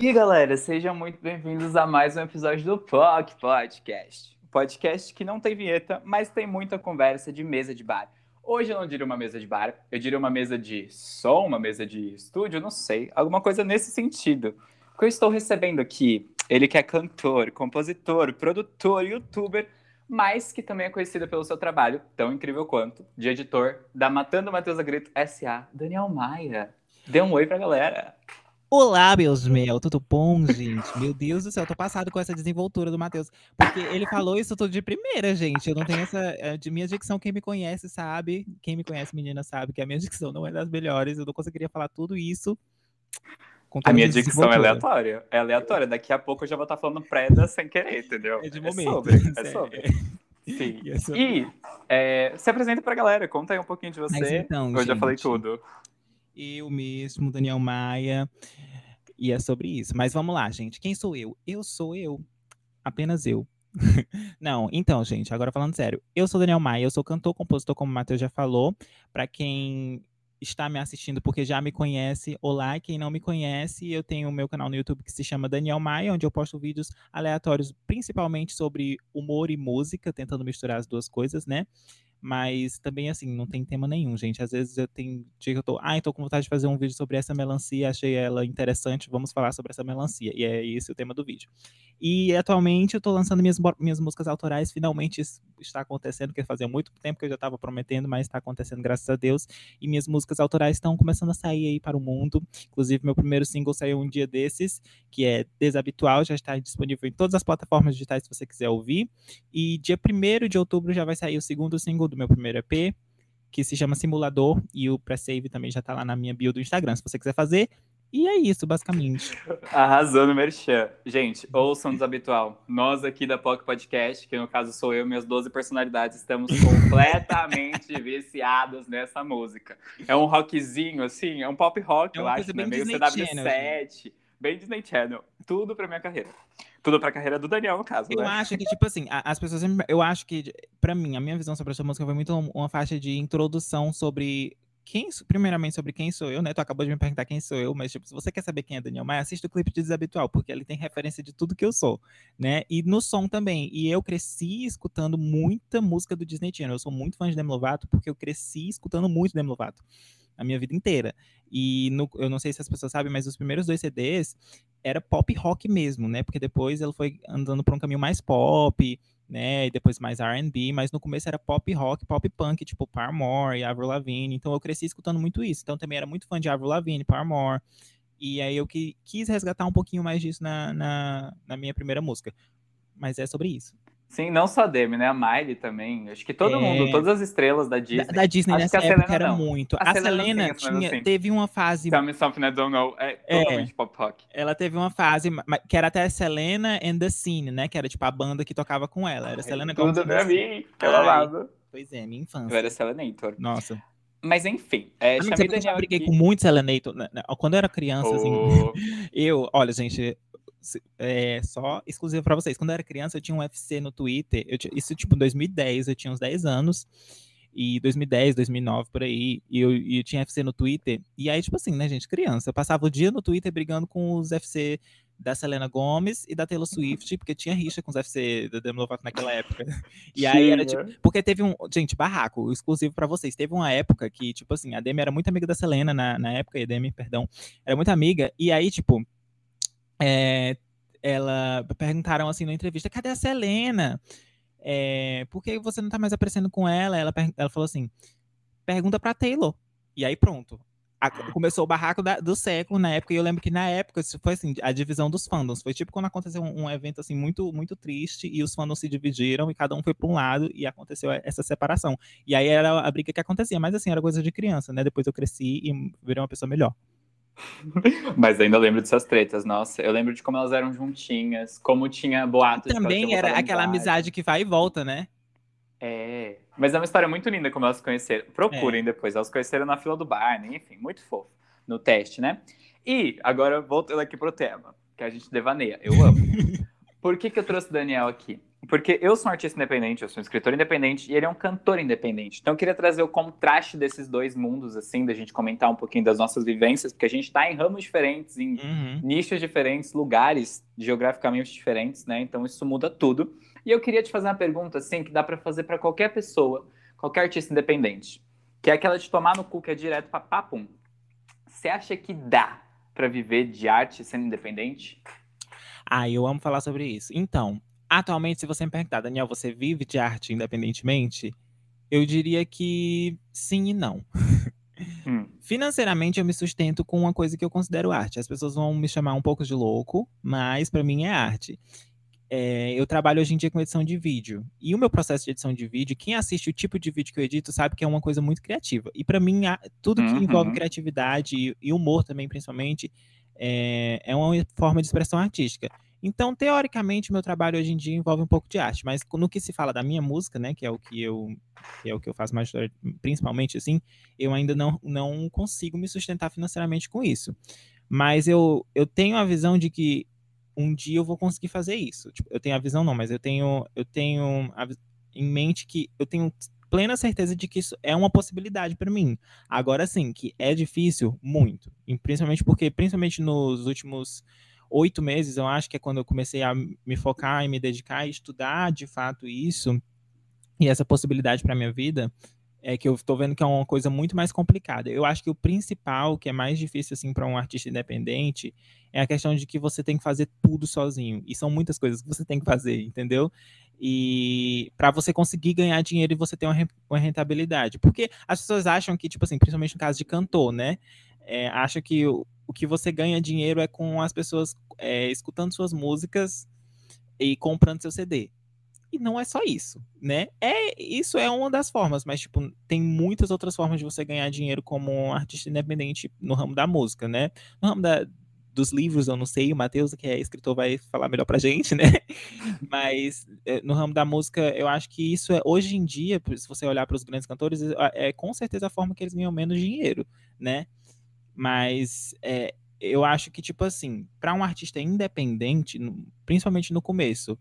E galera, sejam muito bem-vindos a mais um episódio do POC Podcast. Podcast que não tem vinheta, mas tem muita conversa de mesa de bar. Hoje eu não diria uma mesa de bar, eu diria uma mesa de som, uma mesa de estúdio, não sei, alguma coisa nesse sentido. Que eu estou recebendo aqui, ele que é cantor, compositor, produtor, youtuber, mas que também é conhecido pelo seu trabalho, tão incrível quanto, de editor da Matando Matheus Agrito S.A., Daniel Maia. Dê um oi pra galera. Olá, meus mel, tudo bom, gente? Meu Deus do céu, tô passado com essa desenvoltura do Matheus. Porque ele falou isso tudo de primeira, gente. Eu não tenho essa. Eh, de minha dicção, quem me conhece sabe. Quem me conhece, menina, sabe que a minha dicção não é das melhores. Eu não conseguiria falar tudo isso. a minha dicção é aleatória. É aleatória. Daqui a pouco eu já vou estar falando preda sem querer, entendeu? É de momento. É sobre. É sobre. Sim. E é, se apresenta pra galera, conta aí um pouquinho de você. Mas então, eu gente, já falei tudo eu mesmo, Daniel Maia, e é sobre isso. Mas vamos lá, gente. Quem sou eu? Eu sou eu. Apenas eu. Não, então, gente, agora falando sério. Eu sou Daniel Maia, eu sou cantor, compositor, como o Matheus já falou. Para quem está me assistindo porque já me conhece, olá. Quem não me conhece, eu tenho o meu canal no YouTube que se chama Daniel Maia, onde eu posto vídeos aleatórios, principalmente sobre humor e música, tentando misturar as duas coisas, né? Mas também, assim, não tem tema nenhum, gente. Às vezes eu tenho dia que eu tô, ah, tô com vontade de fazer um vídeo sobre essa melancia, achei ela interessante, vamos falar sobre essa melancia. E é esse o tema do vídeo. E atualmente eu tô lançando minhas, minhas músicas autorais, finalmente está acontecendo, que fazia muito tempo que eu já estava prometendo, mas está acontecendo, graças a Deus. E minhas músicas autorais estão começando a sair aí para o mundo. Inclusive, meu primeiro single saiu um dia desses, que é Desabitual, já está disponível em todas as plataformas digitais se você quiser ouvir. E dia 1 de outubro já vai sair o segundo single do meu primeiro EP, que se chama Simulador, e o pré-save também já tá lá na minha bio do Instagram. Se você quiser fazer, e é isso, basicamente. Arrasou no Merchan. Gente, ouçam desabitual. Nós aqui da POC Podcast, que no caso sou eu e minhas 12 personalidades, estamos completamente viciados nessa música. É um rockzinho, assim, é um pop rock, é eu acho, né? Meio Disney CW7. Channel, assim. bem Disney Channel. Tudo pra minha carreira. Tudo pra carreira do Daniel, no caso. Eu né? acho que, tipo assim, as pessoas sempre. Eu acho que, pra mim, a minha visão sobre essa música foi muito uma faixa de introdução sobre quem, primeiramente sobre quem sou eu, né? Tu acabou de me perguntar quem sou eu, mas tipo, se você quer saber quem é Daniel Maia, assista o clipe de Desabitual, porque ele tem referência de tudo que eu sou, né? E no som também. E eu cresci escutando muita música do Disney Channel. Eu sou muito fã de Demi Lovato, porque eu cresci escutando muito Demi Lovato a minha vida inteira. E no, eu não sei se as pessoas sabem, mas os primeiros dois CDs era pop rock mesmo, né? Porque depois ela foi andando por um caminho mais pop, né? E depois mais R&B, mas no começo era pop rock, pop punk, tipo Paramore e Avril Lavigne. Então eu cresci escutando muito isso. Então também era muito fã de Avril Lavigne, Paramore. E aí eu que, quis resgatar um pouquinho mais disso na, na, na minha primeira música. Mas é sobre isso. Sim, não só a Demi, né? A Miley também. Acho que todo é... mundo, todas as estrelas da Disney. Da, da Disney Acho nessa época era não. muito. A, a Selena, Selena tinha, assim. teve uma fase. Tell me something I don't know. É, é totalmente pop rock. Ela teve uma fase que era até Selena and the Scene, né? Que era tipo a banda que tocava com ela. Era Selena Tudo Tudo pra mim, pela lado. Pois é, minha infância. Eu era Selenator. Nossa. Mas enfim, é, chamei Daniel. Eu briguei aqui... com muito Selenator. Né, né, quando eu era criança, oh. assim. Eu, olha, gente, é, só exclusivo para vocês. Quando eu era criança, eu tinha um UFC no Twitter. Eu isso, tipo, em 2010, eu tinha uns 10 anos. E 2010, 2009, por aí. E eu, eu tinha UFC no Twitter. E aí, tipo assim, né, gente, criança. Eu passava o dia no Twitter brigando com os FC da Selena Gomes e da Taylor Swift, porque tinha rixa com os FC da Demi Lovato naquela época. E aí era tipo, porque teve um, gente, barraco, exclusivo para vocês. Teve uma época que, tipo assim, a Demi era muito amiga da Selena na, na época, e a Demi, perdão, era muito amiga, e aí, tipo, é, ela perguntaram assim na entrevista: cadê a Selena? É, por que você não tá mais aparecendo com ela? Ela, ela falou assim: pergunta pra Taylor. E aí pronto. A, começou o barraco da, do século na época, e eu lembro que na época foi assim, a divisão dos fandoms. Foi tipo quando aconteceu um, um evento assim muito muito triste e os fandoms se dividiram e cada um foi para um lado e aconteceu essa separação. E aí era a briga que acontecia, mas assim, era coisa de criança, né? Depois eu cresci e virei uma pessoa melhor. Mas ainda lembro dessas tretas, nossa. Eu lembro de como elas eram juntinhas, como tinha boatos. Também era aquela amizade que vai e volta, né? É. Mas é uma história muito linda como elas conheceram. Procurem é. depois. Elas conheceram na fila do bar, né? enfim, muito fofo. No teste, né? E agora voltando aqui pro tema, que a gente devaneia. Eu amo. Por que, que eu trouxe o Daniel aqui? Porque eu sou um artista independente, eu sou um escritor independente e ele é um cantor independente. Então eu queria trazer o contraste desses dois mundos, assim, da gente comentar um pouquinho das nossas vivências, porque a gente está em ramos diferentes, em uhum. nichos diferentes, lugares geograficamente diferentes, né? Então isso muda tudo. E eu queria te fazer uma pergunta, assim, que dá para fazer para qualquer pessoa, qualquer artista independente, que é aquela de tomar no cu que é direto para papum. Você acha que dá para viver de arte sendo independente? Ah, eu amo falar sobre isso. Então, Atualmente, se você me perguntar, Daniel, você vive de arte independentemente? Eu diria que sim e não. Hum. Financeiramente, eu me sustento com uma coisa que eu considero arte. As pessoas vão me chamar um pouco de louco, mas para mim é arte. É, eu trabalho hoje em dia com edição de vídeo. E o meu processo de edição de vídeo, quem assiste o tipo de vídeo que eu edito sabe que é uma coisa muito criativa. E para mim, tudo que uhum. envolve criatividade e humor também, principalmente, é, é uma forma de expressão artística. Então, teoricamente, meu trabalho hoje em dia envolve um pouco de arte, mas no que se fala da minha música, né, que é o que eu que é o que eu faço mais principalmente assim, eu ainda não, não consigo me sustentar financeiramente com isso. Mas eu, eu tenho a visão de que um dia eu vou conseguir fazer isso. Tipo, eu tenho a visão não, mas eu tenho eu tenho a, em mente que eu tenho plena certeza de que isso é uma possibilidade para mim. Agora sim, que é difícil muito, e principalmente porque principalmente nos últimos oito meses, eu acho que é quando eu comecei a me focar e me dedicar a estudar de fato isso e essa possibilidade para minha vida, é que eu estou vendo que é uma coisa muito mais complicada. Eu acho que o principal, que é mais difícil assim para um artista independente, é a questão de que você tem que fazer tudo sozinho. E são muitas coisas que você tem que fazer, entendeu? E para você conseguir ganhar dinheiro e você ter uma rentabilidade. Porque as pessoas acham que, tipo assim, principalmente no caso de cantor, né? É, acham que o que você ganha dinheiro é com as pessoas é, escutando suas músicas e comprando seu CD. E não é só isso, né? É, isso é uma das formas, mas tipo, tem muitas outras formas de você ganhar dinheiro como um artista independente no ramo da música, né? No ramo da, dos livros, eu não sei, o Matheus, que é escritor, vai falar melhor pra gente, né? Mas é, no ramo da música, eu acho que isso é, hoje em dia, se você olhar para os grandes cantores, é, é com certeza a forma que eles ganham menos dinheiro, né? Mas é, eu acho que, tipo assim, para um artista independente, principalmente no começo,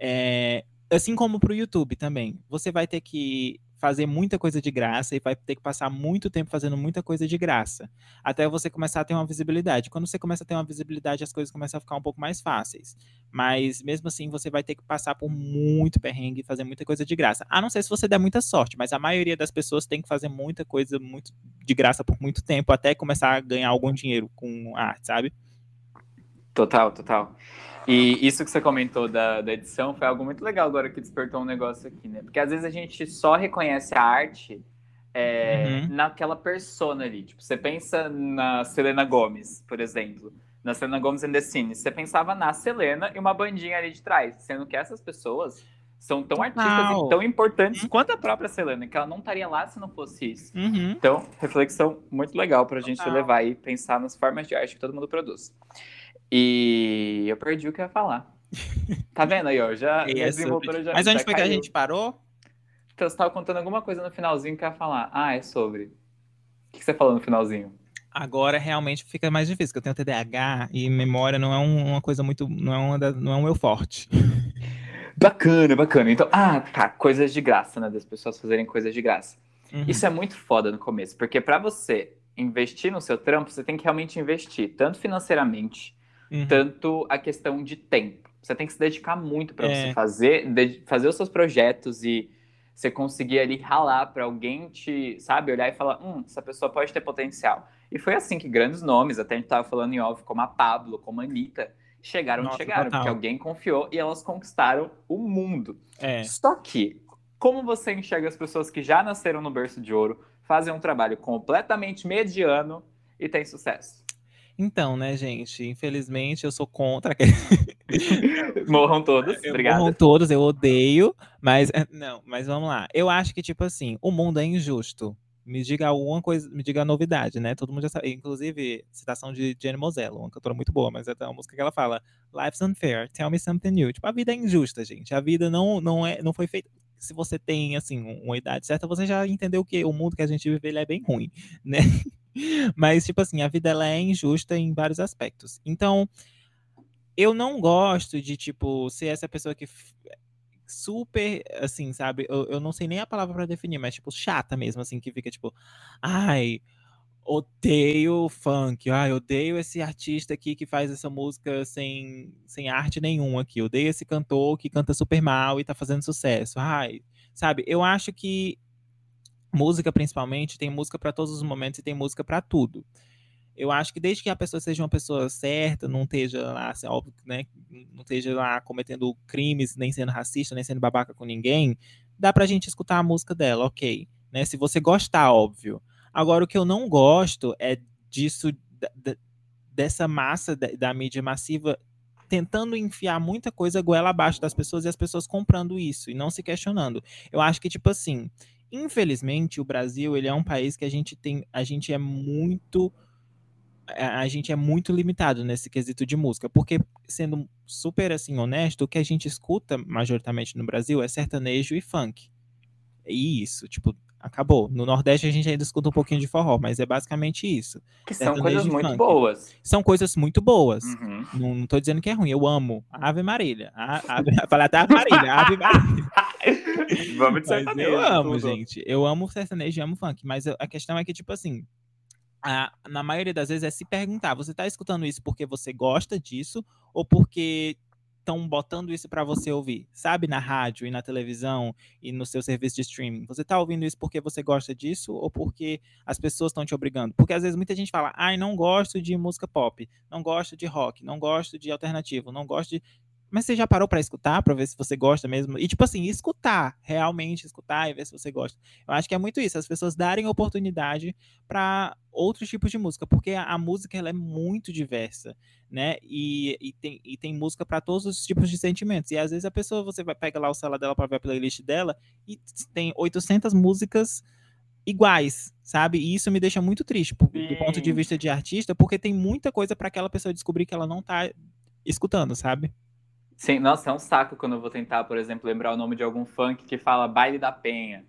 é, assim como para o YouTube também, você vai ter que fazer muita coisa de graça e vai ter que passar muito tempo fazendo muita coisa de graça, até você começar a ter uma visibilidade. Quando você começa a ter uma visibilidade, as coisas começam a ficar um pouco mais fáceis. Mas mesmo assim, você vai ter que passar por muito perrengue e fazer muita coisa de graça. A não ser se você der muita sorte, mas a maioria das pessoas tem que fazer muita coisa muito de graça por muito tempo até começar a ganhar algum dinheiro com arte, sabe? Total, total. E isso que você comentou da, da edição foi algo muito legal agora que despertou um negócio aqui, né? Porque às vezes a gente só reconhece a arte é, uhum. naquela persona ali. Tipo, você pensa na Selena Gomes, por exemplo. Na Selena Gomes and the Cine. Você pensava na Selena e uma bandinha ali de trás. Sendo que essas pessoas são tão artistas e tão importantes uhum. quanto a própria Selena, que ela não estaria lá se não fosse isso. Uhum. Então, reflexão muito legal para a gente levar e pensar nas formas de arte que todo mundo produz. E eu perdi o que eu ia falar. Tá vendo aí, ó? Já, desenvoltura já. Mas onde foi que a gente parou? Então, você estava contando alguma coisa no finalzinho que eu ia falar. Ah, é sobre. O que você falou no finalzinho? Agora realmente fica mais difícil, porque eu tenho TDAH e memória não é uma coisa muito. não é, uma da, não é um meu forte. Bacana, bacana. Então, ah, tá. Coisas de graça, né? Das pessoas fazerem coisas de graça. Uhum. Isso é muito foda no começo, porque para você investir no seu trampo, você tem que realmente investir, tanto financeiramente uhum. tanto a questão de tempo. Você tem que se dedicar muito para é. você fazer, de, fazer os seus projetos e você conseguir ali ralar para alguém te, sabe, olhar e falar, hum, essa pessoa pode ter potencial. E foi assim que grandes nomes, até a gente tava falando em off, como a Pablo, como a Anitta, chegaram onde chegaram, total. porque alguém confiou e elas conquistaram o mundo. É. Só que, como você enxerga as pessoas que já nasceram no berço de ouro, fazem um trabalho completamente mediano e têm sucesso? Então, né, gente? Infelizmente, eu sou contra. Morram todos, obrigado. Morram todos, eu odeio. Mas, eh, não, mas vamos lá. Eu acho que, tipo assim, o mundo é injusto. Me diga alguma coisa, me diga a novidade, né? Todo mundo já sabe. Inclusive, citação de Jenny Mosello, uma cantora muito boa, mas é uma música que ela fala: Life's unfair, tell me something new. Tipo, a vida é injusta, gente. A vida não, não, é, não foi feita se você tem assim uma idade certa, você já entendeu que o mundo que a gente vive ele é bem ruim, né? Mas, tipo assim, a vida ela é injusta em vários aspectos. Então, eu não gosto de, tipo, ser essa pessoa que, super, assim, sabe? Eu, eu não sei nem a palavra para definir, mas, tipo, chata mesmo, assim, que fica, tipo, ai, odeio funk, ai, odeio esse artista aqui que faz essa música sem, sem arte nenhuma aqui, odeio esse cantor que canta super mal e tá fazendo sucesso, ai, sabe? Eu acho que música, principalmente, tem música para todos os momentos e tem música para tudo eu acho que desde que a pessoa seja uma pessoa certa, não esteja lá, assim, óbvio, né, não esteja lá cometendo crimes, nem sendo racista, nem sendo babaca com ninguém, dá pra gente escutar a música dela, ok. Né? Se você gostar, óbvio. Agora, o que eu não gosto é disso, dessa massa da, mídia massiva tentando enfiar muita coisa goela abaixo das pessoas e as pessoas comprando isso e não se questionando. Eu acho que, tipo assim, infelizmente, o Brasil, ele é um país que a gente tem, a gente é muito a gente é muito limitado nesse quesito de música, porque sendo super assim honesto, o que a gente escuta majoritariamente no Brasil é sertanejo e funk. E isso, tipo, acabou. No Nordeste a gente ainda escuta um pouquinho de forró, mas é basicamente isso. Que são coisas muito funk. boas. São coisas muito boas. Uhum. Não, não tô dizendo que é ruim, eu amo. Ave Marília. A, ave, falar até Ave Marília, Ave Marília. Vamos de sertanejo. eu amo, tudo. gente. Eu amo sertanejo e amo funk, mas a questão é que, tipo assim, a, na maioria das vezes é se perguntar: você está escutando isso porque você gosta disso ou porque estão botando isso para você ouvir, sabe, na rádio e na televisão e no seu serviço de streaming. Você está ouvindo isso porque você gosta disso ou porque as pessoas estão te obrigando? Porque às vezes muita gente fala: "Ai, não gosto de música pop, não gosto de rock, não gosto de alternativo, não gosto de mas você já parou para escutar, para ver se você gosta mesmo? E, tipo assim, escutar, realmente escutar e ver se você gosta. Eu acho que é muito isso, as pessoas darem oportunidade para outros tipos de música, porque a, a, música ela é muito diversa, né? E, e, tem, e tem música para todos os tipos de sentimentos. E às vezes a pessoa, você vai pegar lá o celular dela para ver a playlist dela e tem 800 músicas iguais, sabe? E isso me deixa muito triste do ponto de vista de artista, porque tem muita coisa para aquela pessoa descobrir que ela não tá escutando, sabe? Sim, nossa, é um saco quando eu vou tentar, por exemplo, lembrar o nome de algum funk que fala Baile da Penha.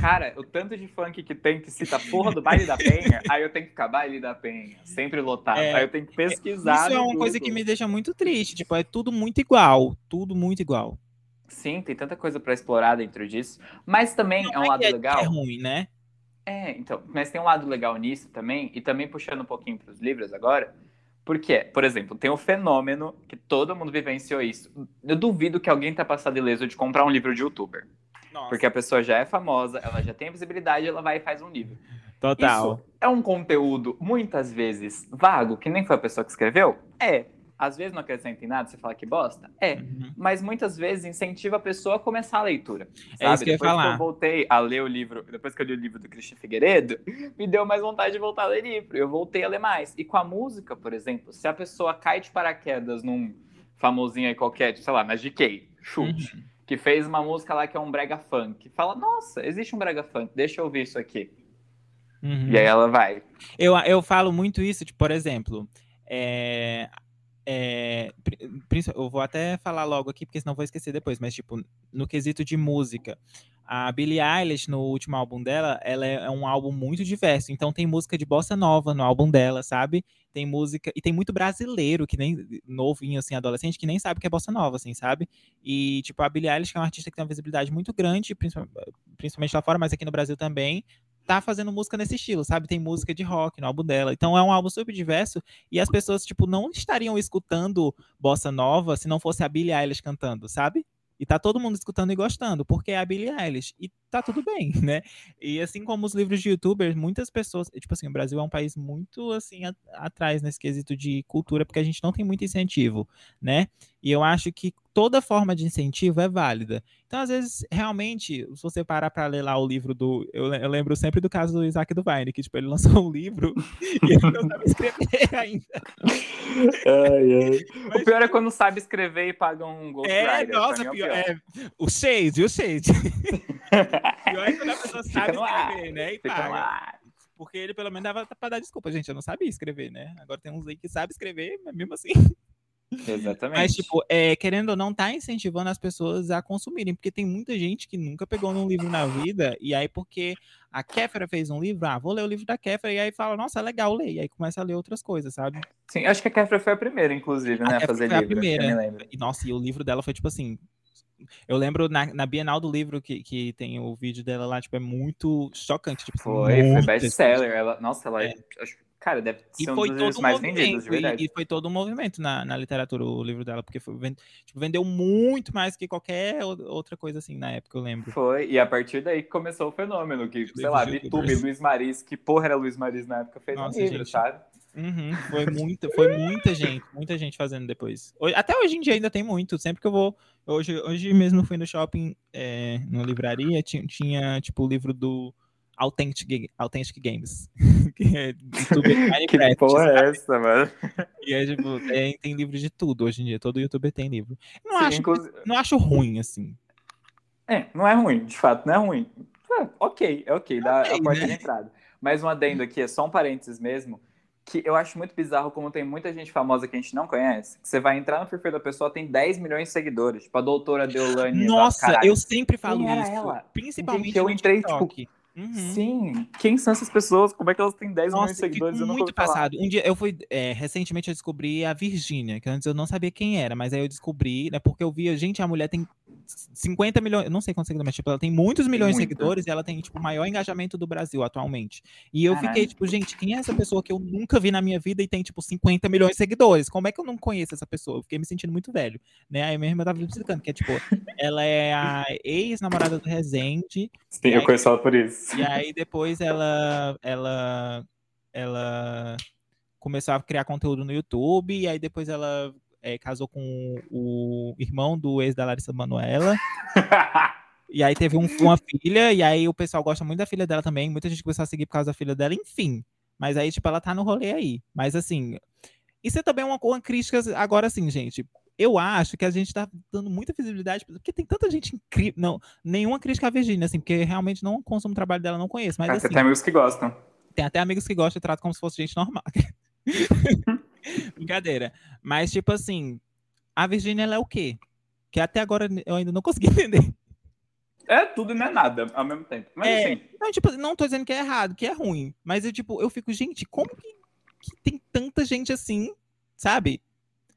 Cara, o tanto de funk que tem que cita porra do Baile da Penha, aí eu tenho que ficar Baile da Penha, sempre lotado. É, aí eu tenho que pesquisar. Isso é uma coisa que me deixa muito triste, tipo, é tudo muito igual, tudo muito igual. Sim, tem tanta coisa para explorar dentro disso, mas também Não é um é lado é, legal. É ruim, né? É, então, mas tem um lado legal nisso também, e também puxando um pouquinho para os livros agora, porque, por exemplo, tem o fenômeno que todo mundo vivenciou isso. Eu duvido que alguém tenha passado ileso de comprar um livro de youtuber. Nossa. Porque a pessoa já é famosa, ela já tem visibilidade, ela vai e faz um livro. Total. Isso é um conteúdo, muitas vezes, vago, que nem foi a pessoa que escreveu? É às vezes não acrescenta em nada, você fala que bosta? É, uhum. mas muitas vezes incentiva a pessoa a começar a leitura. Sabe? É isso que depois eu ia falar. que eu voltei a ler o livro, depois que eu li o livro do Christian Figueiredo, me deu mais vontade de voltar a ler livro. Eu voltei a ler mais. E com a música, por exemplo, se a pessoa cai de paraquedas num famosinho aí qualquer, sei lá, na GK, chute, uhum. que fez uma música lá que é um brega funk, fala, nossa, existe um brega funk, deixa eu ouvir isso aqui. Uhum. E aí ela vai. Eu, eu falo muito isso, tipo, por exemplo, é, é, eu vou até falar logo aqui, porque senão vou esquecer depois, mas tipo, no quesito de música, a Billie Eilish, no último álbum dela, ela é, é um álbum muito diverso, então tem música de bossa nova no álbum dela, sabe? Tem música, e tem muito brasileiro, que nem, novinho, assim, adolescente, que nem sabe que é bossa nova, assim, sabe? E, tipo, a Billie Eilish, que é uma artista que tem uma visibilidade muito grande, principalmente lá fora, mas aqui no Brasil também, tá fazendo música nesse estilo, sabe? Tem música de rock no álbum dela. Então é um álbum super diverso e as pessoas, tipo, não estariam escutando bossa nova se não fosse a Billie Eilish cantando, sabe? E tá todo mundo escutando e gostando, porque é a Billie Eilish. E tá tudo bem, né? E assim como os livros de youtubers, muitas pessoas. Tipo assim, o Brasil é um país muito assim a, atrás nesse quesito de cultura, porque a gente não tem muito incentivo, né? E eu acho que toda forma de incentivo é válida. Então, às vezes, realmente, se você parar para ler lá o livro do. Eu, eu, lembro sempre do caso do Isaac Duvine, que tipo, ele lançou um livro e ele não sabe escrever ainda. Ai, ai. Mas, o pior é quando sabe escrever e paga um Ghost É, nossa, é pior, pior. É, o Shade, o Shade. pior é quando a pessoa Fica sabe escrever, né? E Fica paga. Porque ele pelo menos dava pra dar desculpa, gente. Eu não sabia escrever, né? Agora tem uns aí que sabem escrever, mas mesmo assim. Exatamente. Mas, tipo, é, querendo ou não, tá incentivando as pessoas a consumirem, porque tem muita gente que nunca pegou num livro na vida, e aí porque a Kéfera fez um livro, ah, vou ler o livro da Kéfera, e aí fala, nossa, é legal ler, e aí começa a ler outras coisas, sabe? Sim, acho que a Kéfera foi a primeira, inclusive, né, a, a fazer foi livro, a primeira. E, nossa, e o livro dela foi, tipo assim, Eu lembro na, na Bienal do livro que, que tem o vídeo dela lá, tipo, é muito chocante. Tipo, foi, foi best-seller. Ela, nossa, ela é. Cara, deve ser e um foi dos todo um mais vendidos, de verdade. E, foi todo um movimento na, na literatura, o livro dela, porque foi, tipo, vendeu muito mais que qualquer outra coisa assim na época, eu lembro. Foi, e a partir daí que começou o fenômeno, que, sei lá, Bitube, Luiz Maris, que porra era Luiz Maris na época, fez Nossa, um livro, gente. sabe? Uhum, foi muita, foi muita gente, muita gente fazendo depois. Até hoje em dia ainda tem muito. Sempre que eu vou. Hoje, hoje mesmo fui no shopping, é, numa livraria, tinha, tinha tipo o livro do Authentic, Authentic Games. que é youtuber de Que Minecraft. porra sabe? é essa, mano? E é, tipo, tem, tem livro de tudo hoje em dia. Todo youtuber tem livro. Não, Sim, acho, inclusive- não acho ruim, assim. É, não é ruim, de fato, não é ruim. É, ok, é ok, dá Ok, a porta né? de entrada. Mas um adendo aqui, é só um parênteses mesmo, que eu acho muito bizarro como tem muita gente famosa que a gente não conhece, que você vai entrar no perfil da pessoa, tem 10 milhões de seguidores, tipo a doutora Deolane. Nossa, caralho. eu sempre falo Quem isso. ela? Principalmente Gente, eu no entrei, TikTok. Uhum. Sim, quem são essas pessoas? Como é que elas têm 10 milhões de seguidores? Eu muito passado. Um dia eu fui. é, recentemente eu descobri a Virgínia, que antes eu não sabia quem era, mas aí eu descobri, né? Porque eu via, gente, a mulher tem 50 milhões, não sei quantos seguidores, mas tipo, ela tem muitos milhões de seguidores e ela tem, tipo, o maior engajamento do Brasil atualmente. E eu Caralho. fiquei, tipo, gente, quem é essa pessoa que eu nunca vi na minha vida e tem, tipo, 50 milhões de seguidores? Como é que eu não conheço essa pessoa? Eu fiquei me sentindo muito velho, né? Aí mesmo eu tava me explicando, que é, tipo, ela é a ex-namorada do Rezende, Sim, eu conheço ela por isso. e aí depois ela, ela, ela começou a criar conteúdo no YouTube, e aí depois ela é, casou com o irmão do ex da Larissa Manoela, e aí teve um- uma filha, e aí o pessoal gosta muito da filha dela também, muita gente começou a seguir por causa da filha dela, enfim. Mas aí, tipo, ela tá no rolê aí. Mas assim, isso é também uma, uma crítica, agora assim, gente. Eu acho que a gente tá dando muita visibilidade, porque tem tanta gente incrível. Não, nenhuma crítica à Virgínia, assim, porque realmente não consumo o trabalho dela, não conheço. Mas Ah, assim, tem amigos que gostam. tem até amigos que gostam e tratam como se fosse gente normal. Brincadeira. Mas, tipo assim, a Virgínia, ela é o quê? Que até agora eu ainda não consegui entender. É tudo e não é nada ao mesmo tempo. Mas É. assim, Não, tipo, não tô dizendo que é errado, que é ruim. Mas eu, tipo, eu fico, gente, como que, que tem tanta gente assim, sabe?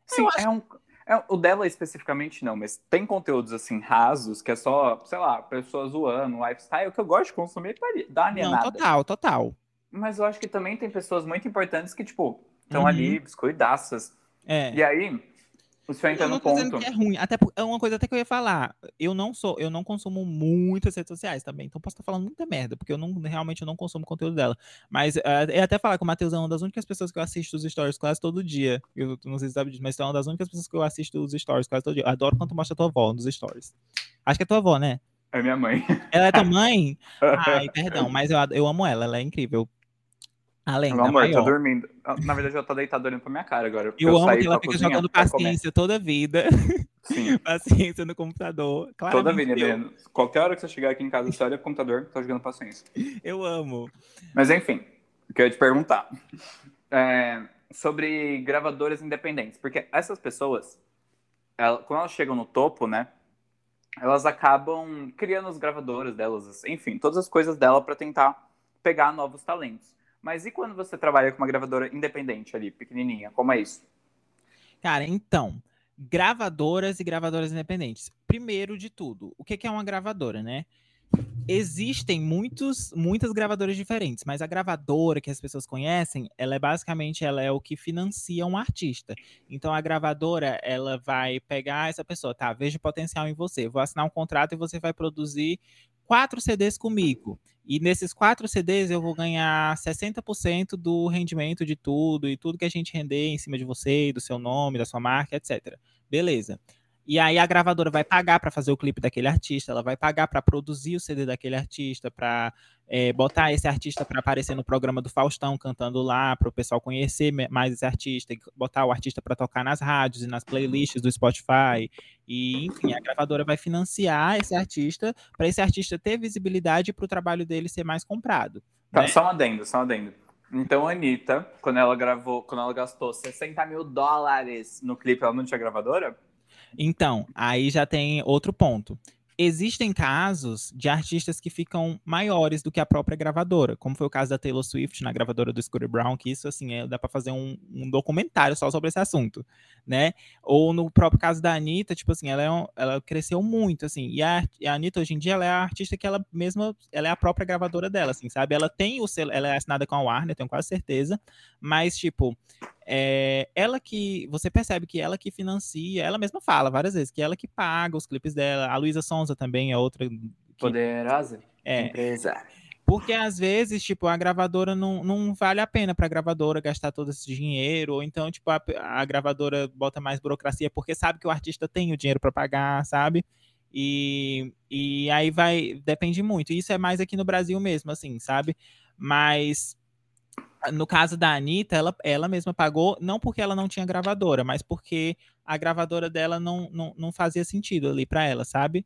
sim, é um. é- o dela especificamente não, mas tem conteúdos assim rasos que é só, sei lá, pessoas zoando, lifestyle, que eu gosto de consumir uma Não, alienada. total, total. Mas eu acho que também tem pessoas muito importantes que, tipo, estão Uhum. ali, biscoidaças. É. E aí, o senhor entra no ponto. é ruim. Até é uma coisa até que eu ia falar. Eu não sou, eu não consumo muitas redes sociais também. Então posso estar falando muita merda, porque eu não realmente eu não consumo conteúdo dela. Mas eu ia até falar que o Matheus é uma das únicas pessoas que eu assisto os stories quase todo dia. Eu não sei se você sabe disso, mas tu é uma das únicas pessoas que eu assisto os stories quase todo dia. Eu adoro quando tu mostra a tua avó nos stories. Acho que é tua avó, né? É minha mãe. Ela é tua mãe? Ai, perdão, mas eu, eu amo ela, ela é incrível. Além Meu amor, maior. tá dormindo. Ah, Na verdade, ela tá deitada olhando pra minha cara agora. porque Eu amo que ela fica cozinha jogando paciência toda a vida. Sim, paciência no computador. toda avenida. eu, Qualquer hora que você chegar aqui em casa, você olha pro computador, tá jogando paciência. eu amo. Mas enfim, o que eu ia te perguntar. É, sobre gravadoras independentes. Porque essas pessoas, ela- quando elas chegam no topo, né? Elas acabam criando as gravadoras delas, enfim, todas as coisas dela para tentar pegar novos talentos. Mas e quando você trabalha com uma gravadora independente ali, pequenininha? Como é isso? Cara, então, gravadoras e gravadoras independentes. Primeiro de tudo, o que é uma gravadora, né? Existem muitos, muitas gravadoras diferentes, mas a gravadora que as pessoas conhecem, ela é basicamente ela é o que financia um artista. Então a gravadora, ela vai pegar essa pessoa, tá? Vejo potencial em você, vou assinar um contrato e você vai produzir quatro CDs comigo. E nesses quatro CDs eu vou ganhar 60% do rendimento de tudo e tudo que a gente render em cima de você, do seu nome, da sua marca, etc. Beleza. E aí a gravadora vai pagar para fazer o clipe daquele artista, ela vai pagar para produzir o CD daquele artista, para botar esse artista para aparecer no programa do Faustão cantando lá, para o pessoal conhecer mais esse artista, e botar o artista para tocar nas rádios e nas playlists do Spotify. E, enfim, a gravadora vai financiar esse artista para esse artista ter visibilidade para o trabalho dele ser mais comprado. Tá, né? Só um adendo, só um adendo. Então a Anitta, quando ela gravou, quando ela gastou 60 mil dólares no clipe, ela não tinha gravadora? Então, aí já tem outro ponto. existem casos de artistas que ficam maiores do que a própria gravadora, como foi o caso da Taylor Swift na gravadora do Scooter Brown, que isso assim é, dá para fazer um, um, documentário só sobre esse assunto, né? Ou no próprio caso da Anitta, tipo assim, ela, é um, ela cresceu muito, assim, e a, a Anitta hoje em dia ela é a artista que ela mesma, ela é a própria gravadora dela, assim, sabe? Ela tem o selo, ela é assinada com a Warner, tenho quase certeza, mas tipo, é, ela que você percebe que ela que financia, ela mesma fala várias vezes que ela que paga os clipes dela. A Luísa Sonza também é outra que, poderosa é, empresária. Porque às vezes, tipo, a gravadora não, não vale a pena para a gravadora gastar todo esse dinheiro, ou então, tipo, a, a, gravadora bota mais burocracia porque sabe que o artista tem o dinheiro para pagar, sabe? E, e aí vai, depende muito. Isso é mais aqui no Brasil mesmo, assim, sabe? Mas no caso da Anitta, ela, ela mesma pagou, não porque ela não tinha gravadora, mas porque a gravadora dela não, não, não fazia sentido ali para ela, sabe?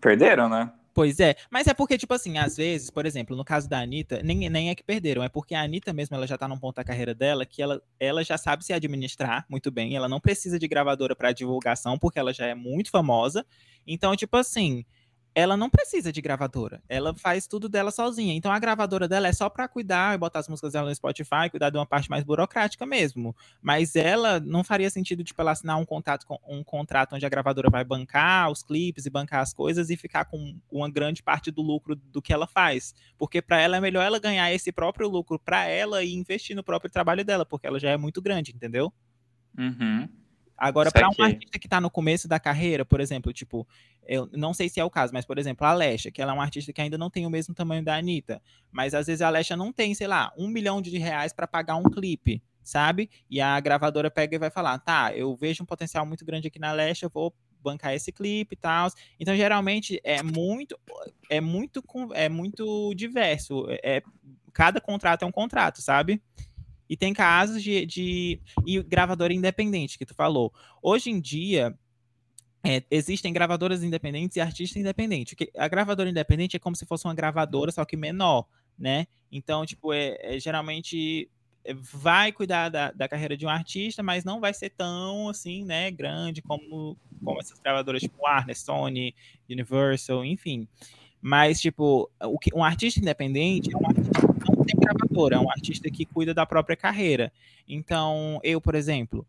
Perderam, né? Pois é, mas é porque, tipo assim, às vezes, por exemplo, no caso da Anitta, nem, nem é que perderam, é porque a Anitta mesmo, ela já tá num ponto da carreira dela que ela, ela já sabe se administrar muito bem, ela não precisa de gravadora para divulgação, porque ela já é muito famosa. Então, tipo assim, ela não precisa de gravadora. Ela faz tudo dela sozinha. Então a gravadora dela é só para cuidar e botar as músicas dela no Spotify, cuidar de uma parte mais burocrática mesmo. Mas ela não faria sentido tipo ela assinar um contrato um contrato onde a gravadora vai bancar os clipes e bancar as coisas e ficar com uma grande parte do lucro do que ela faz, porque para ela é melhor ela ganhar esse próprio lucro para ela e investir no próprio trabalho dela, porque ela já é muito grande, entendeu? Uhum. Agora, para um artista que está no começo da carreira, por exemplo, tipo, eu não sei se é o caso, mas, por exemplo, a Alexa, que ela é uma artista que ainda não tem o mesmo tamanho da Anitta, mas às vezes a Alexa não tem, sei lá, um milhão de reais para pagar um clipe, sabe? E a gravadora pega e vai falar, tá, eu vejo um potencial muito grande aqui na Alexa, vou bancar esse clipe e tal. Então, geralmente, é muito, é muito, é muito diverso. É, cada contrato é um contrato, sabe? E tem casos de, de e gravadora independente que tu falou. Hoje em dia é, existem gravadoras independentes e artistas independentes. A gravadora independente é como se fosse uma gravadora, só que menor, né? Então, tipo, é, é geralmente é, vai cuidar da, da, carreira de um artista, mas não vai ser tão assim, né, grande como, como essas gravadoras tipo Warner, Sony, Universal, enfim. Mas, tipo, o que, um artista independente é um artista tem gravadora, é um artista que cuida da própria carreira. Então, eu, por exemplo,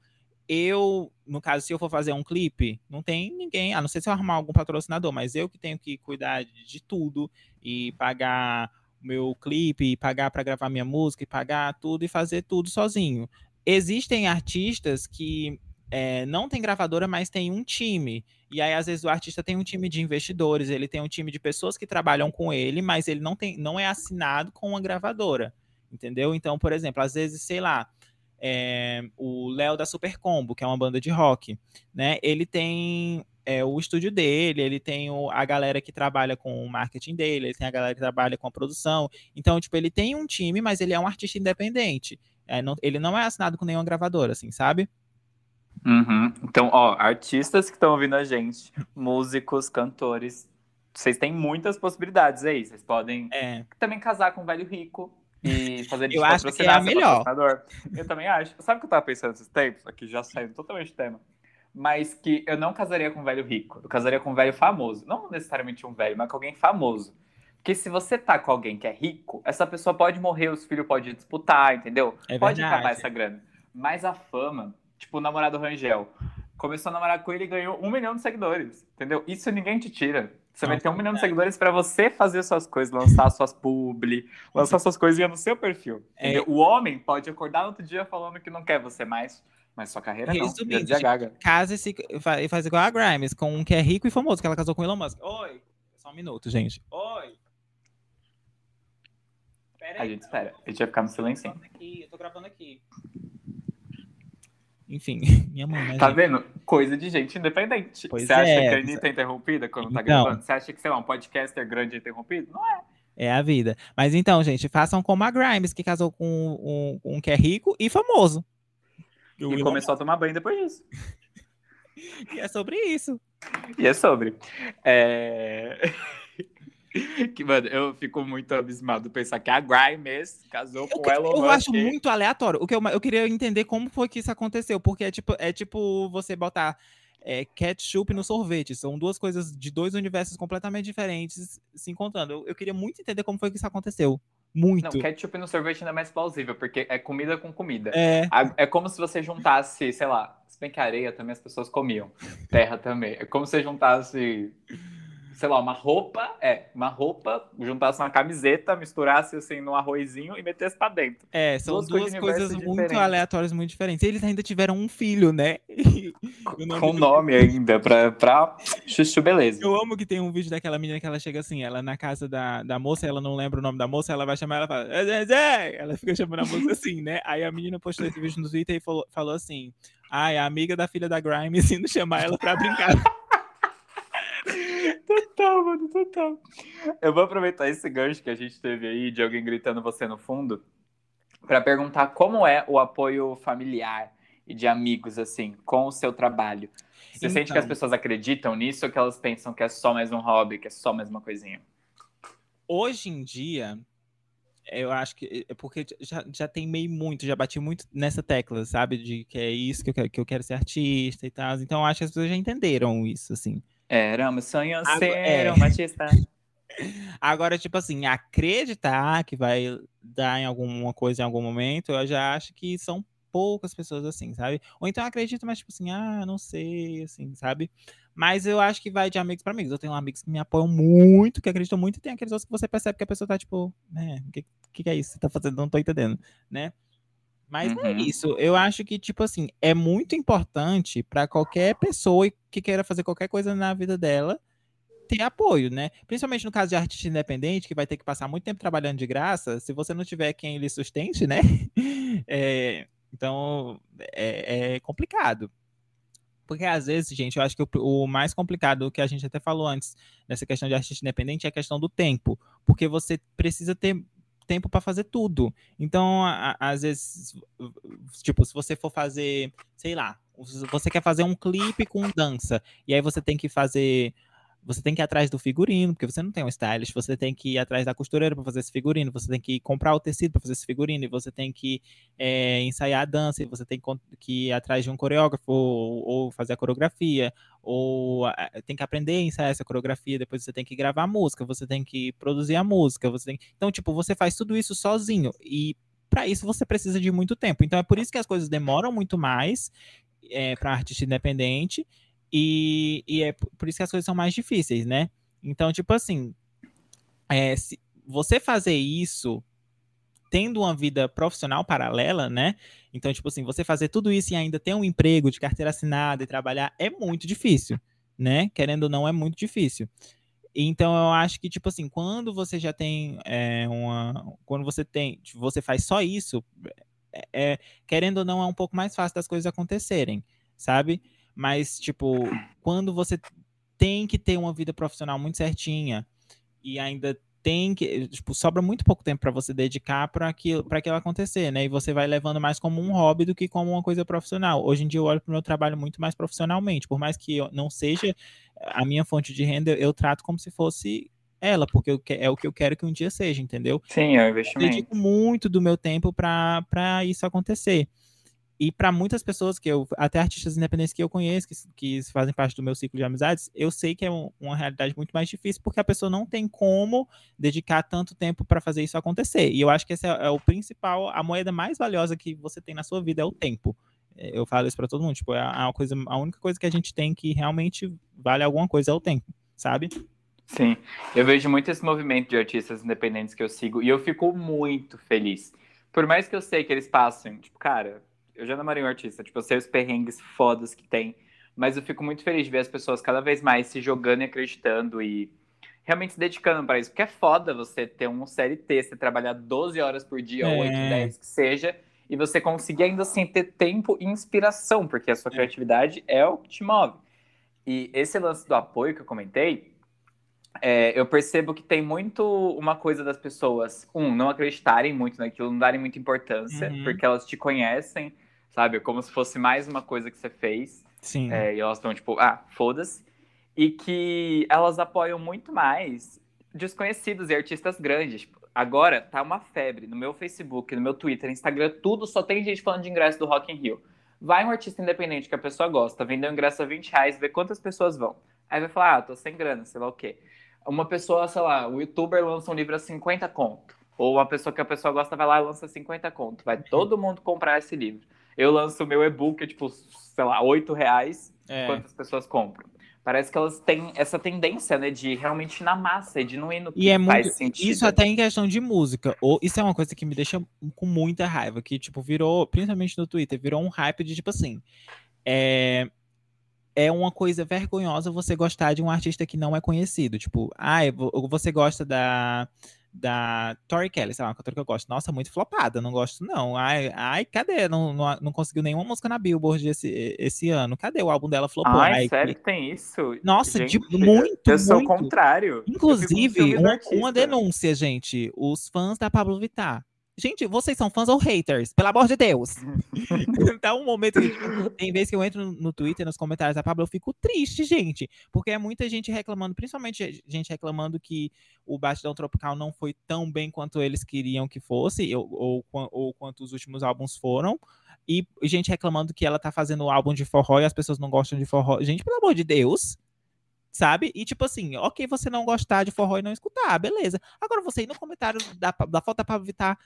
eu, no caso, se eu for fazer um clipe, não tem ninguém, a não ser se eu arrumar algum patrocinador, mas eu que tenho que cuidar de tudo e pagar meu clipe, e pagar para gravar minha música, e pagar tudo e fazer tudo sozinho. Existem artistas que é, não tem gravadora, mas tem um time. E aí, às vezes, o artista tem um time de investidores, ele tem um time de pessoas que trabalham com ele, mas ele não, tem, não é assinado com uma gravadora. Entendeu? Então, por exemplo, às vezes, sei lá, é, o Léo da Super Combo, que é uma banda de rock, né? Ele tem é, o estúdio dele, ele tem o, a galera que trabalha com o marketing dele, ele tem a galera que trabalha com a produção. Então, tipo, ele tem um time, mas ele é um artista independente. É, não, ele não é assinado com nenhuma gravadora, assim, sabe? Uhum. Então, ó, artistas que estão ouvindo a gente, músicos, cantores, vocês têm muitas possibilidades aí. Vocês podem é. também casar com um velho rico e fazer Eu acho que é a melhor. Eu também acho. Sabe o que eu tava pensando esses tempos? Aqui já saiu totalmente do tema. Mas que eu não casaria com um velho rico. Eu casaria com um velho famoso. Não necessariamente um velho, mas com alguém famoso. Porque se você tá com alguém que é rico, essa pessoa pode morrer, os filhos podem disputar, entendeu? É pode acabar essa grana. Mas a fama Tipo, o namorado Rangel. Começou a namorar com ele e ganhou um milhão de seguidores. Entendeu? Isso ninguém te tira. Você vai ter um milhão de seguidores para você fazer suas coisas, lançar suas publi, lançar suas coisinhas no seu perfil. É... O homem pode acordar no outro dia falando que não quer você mais, mas sua carreira Resumindo, não. Gaga. Casa se faz igual a Grimes, com um que é rico e famoso, que ela casou com o Elon Musk. Oi. Só um minuto, gente. Oi. Pera aí. A gente espera. A gente vai ficar no silêncio. Eu tô gravando aqui. Enfim, minha mãe. Tá vendo? Coisa de gente independente. Pois Você acha é. que a Anitta é interrompida quando tá Então. gravando? Você acha que, sei lá, um podcaster grande é interrompido? Não é. É a vida. Mas então, gente, façam como a Grimes, que casou com um, um que é rico e famoso. E Elon começou a tomar banho depois disso. E é sobre isso. E é sobre. É... que, mano, eu fico muito abismado pensar que a Grimes casou Eu, com Elon eu Musk. acho muito aleatório. O que eu, eu queria entender como foi que isso aconteceu, porque é tipo, é tipo você botar é, ketchup no sorvete. São duas coisas de dois universos completamente diferentes se encontrando. Eu, eu queria muito entender como foi que isso aconteceu. Muito. Não, ketchup no sorvete ainda é mais plausível, porque é comida com comida. É. É como se você juntasse, sei lá, se bem que areia também as pessoas comiam. Terra também. É como se você juntasse sei lá, uma roupa, é, uma roupa, juntasse uma camiseta, misturasse assim no arrozinho e metesse pra dentro. É, são duas, duas coisas muito diferentes. aleatórias, muito diferentes. Eles ainda tiveram um filho, né? nome Com nome ainda, pra, pra chuchu beleza. Eu amo que tem um vídeo daquela menina que ela chega assim, ela na casa da, da moça, ela não lembra o nome da moça, ela vai chamar ela e fala, ela fica chamando a moça assim, né? Aí a menina postou esse vídeo no Twitter e falou, falou assim, ai, a amiga da filha da Grimes indo chamar ela pra brincar. Total, mano, total. Eu vou aproveitar esse gancho que a gente teve aí de alguém gritando você no fundo para perguntar como é o apoio familiar e de amigos, assim, com o seu trabalho. Você então... sente que as então. pessoas acreditam nisso ou que elas pensam que é só mais um hobby, que é só mais uma coisinha? Hoje em dia, eu acho que é porque já, já tem meio muito, já bati muito nessa tecla, sabe? De que é isso que eu quero, que eu quero ser artista e tal. Então, eu acho que as pessoas já entenderam isso, assim. Era um sonho Agora, ser é. um. Agora, tipo assim, acreditar que vai dar em alguma coisa em algum momento, eu já acho que são poucas pessoas assim, sabe? Ou então acredito, mas tipo assim, ah, não sei, assim, sabe? Mas eu acho que vai de amigos para amigos. Eu tenho amigos que me apoiam muito, que acreditam muito, e tem aqueles outros que você percebe que a pessoa tá tipo, né, o que, que, é isso que você tá fazendo? Não tô entendendo, né? Mas é uhum. é isso. Eu acho que, tipo assim, é muito importante para qualquer pessoa que queira fazer qualquer coisa na vida dela ter apoio, né? Principalmente no caso de artista independente, que vai ter que passar muito tempo trabalhando de graça, se você não tiver quem lhe sustente, né? É, então, é, é, complicado. Porque às vezes, gente, eu acho que o, o, mais complicado, que a gente até falou antes, nessa questão de artista independente, é a questão do tempo. Porque você precisa ter tempo para fazer tudo. Então, a, às vezes, tipo, se você for fazer, sei lá, você quer fazer um clipe com dança, e aí você tem que fazer você tem que ir atrás do figurino, porque você não tem um stylist, você tem que ir atrás da costureira para fazer esse figurino, você tem que comprar o tecido para fazer esse figurino, e você tem que é, ensaiar a dança, e você tem que ir atrás de um coreógrafo, ou, ou fazer a coreografia, ou tem que aprender a ensaiar essa coreografia, depois você tem que gravar a música, você tem que produzir a música, você tem... Então, tipo, você faz tudo isso sozinho, e para isso você precisa de muito tempo. Então, é por isso que as coisas demoram muito mais é, para artista independente, e, e é por isso que as coisas são mais difíceis, né? Então, tipo assim, é, se você fazer isso tendo uma vida profissional paralela, né? Então, tipo assim, você fazer tudo isso e ainda ter um emprego de carteira assinada e trabalhar é muito difícil, né? Querendo ou não, é muito difícil. Então, eu acho que, tipo assim, quando você já tem é, uma. Quando você tem. Você faz só isso, é, é, querendo ou não, é um pouco mais fácil das coisas acontecerem, sabe? Mas, tipo, quando você tem que ter uma vida profissional muito certinha e ainda tem que, tipo, sobra muito pouco tempo para você dedicar para aquilo, para aquilo acontecer, né? E você vai levando mais como um hobby do que como uma coisa profissional. Hoje em dia eu olho para o meu trabalho muito mais profissionalmente, por mais que não seja a minha fonte de renda, eu trato como se fosse ela, porque eu, é o que eu quero que um dia seja, entendeu? Sim, é um investimento. Eu dedico muito do meu tempo para isso acontecer. E para muitas pessoas que eu, até artistas independentes que eu conheço, que, que fazem parte do meu ciclo de amizades, eu sei que é um, uma realidade muito mais difícil, porque a pessoa não tem como dedicar tanto tempo para fazer isso acontecer. E eu acho que esse é, é, o principal, a moeda mais valiosa que você tem na sua vida é o tempo. É, eu falo isso para todo mundo, tipo, é a, coisa, a única coisa que a gente tem que realmente vale alguma coisa é o tempo, sabe? Sim, eu vejo muito esse movimento de artistas independentes que eu sigo e eu fico muito feliz. Por mais que eu sei que eles passem, tipo, cara, eu já namorei um artista, tipo, eu sei os perrengues fodas que tem, mas eu fico muito feliz de ver as pessoas cada vez mais se jogando e acreditando e realmente se dedicando para isso, porque é foda você ter um CLT, você trabalhar 12 horas por dia, é. 8, 10, que seja, e você conseguir ainda assim ter tempo e inspiração, porque a sua é. criatividade é o que te move. E esse lance do apoio que eu comentei, é, eu percebo que tem muito uma coisa das pessoas, um, não acreditarem muito naquilo, não darem muita importância, uhum. porque elas te conhecem, sabe? Como se fosse mais uma coisa que você fez. Sim. É, e elas estão tipo, ah, foda-se. E que elas apoiam muito mais desconhecidos e artistas grandes. Tipo, agora tá uma febre no meu Facebook, no meu Twitter, Instagram, tudo só tem gente falando de ingresso do Rock in Rio. Vai um artista independente que a pessoa gosta, vendeu ingresso a 20 reais, vê quantas pessoas vão. Aí vai falar, ah, tô sem grana, sei lá o quê. Uma pessoa, sei lá, o youtuber lança um livro a 50 conto. Ou uma pessoa que a pessoa gosta vai lá e lança 50 conto. Vai todo mundo comprar esse livro. Eu lanço o meu e-book, tipo, sei lá, 8 reais. É. Quantas pessoas compram? Parece que elas têm essa tendência, né, de realmente ir na massa e de não ir no que e é faz muito, sentido. Isso até em questão de música. Ou isso é uma coisa que me deixa com muita raiva, que tipo virou, principalmente no Twitter, virou um hype de tipo assim, é é uma coisa vergonhosa você gostar de um artista que não é conhecido, tipo, ah, você gosta da da Tori Kelly, sei lá, uma cantora que eu gosto. Nossa, muito flopada, não gosto não. Ai, ai cadê? Não, não, não conseguiu nenhuma música na Billboard esse, esse ano. Cadê o álbum dela flopou? Ai, ai sério que tem isso? Nossa, gente, de, muito, Eu sou o contrário. Inclusive, uma, uma denúncia, gente. Os fãs da Pablo Vittar Gente, vocês são fãs ou haters? Pelo amor de Deus. então, um momento que tem vezes que eu entro no Twitter, nos comentários da Pablo, eu fico triste, gente. Porque é muita gente reclamando, principalmente gente reclamando que o Batidão Tropical não foi tão bem quanto eles queriam que fosse, ou, ou, ou quanto os últimos álbuns foram. E gente reclamando que ela tá fazendo o álbum de forró e as pessoas não gostam de forró. Gente, pelo amor de Deus sabe? E tipo assim, ok, você não gostar de forró e não escutar, beleza. Agora você ir no comentário da, da foto da Pablo Vittar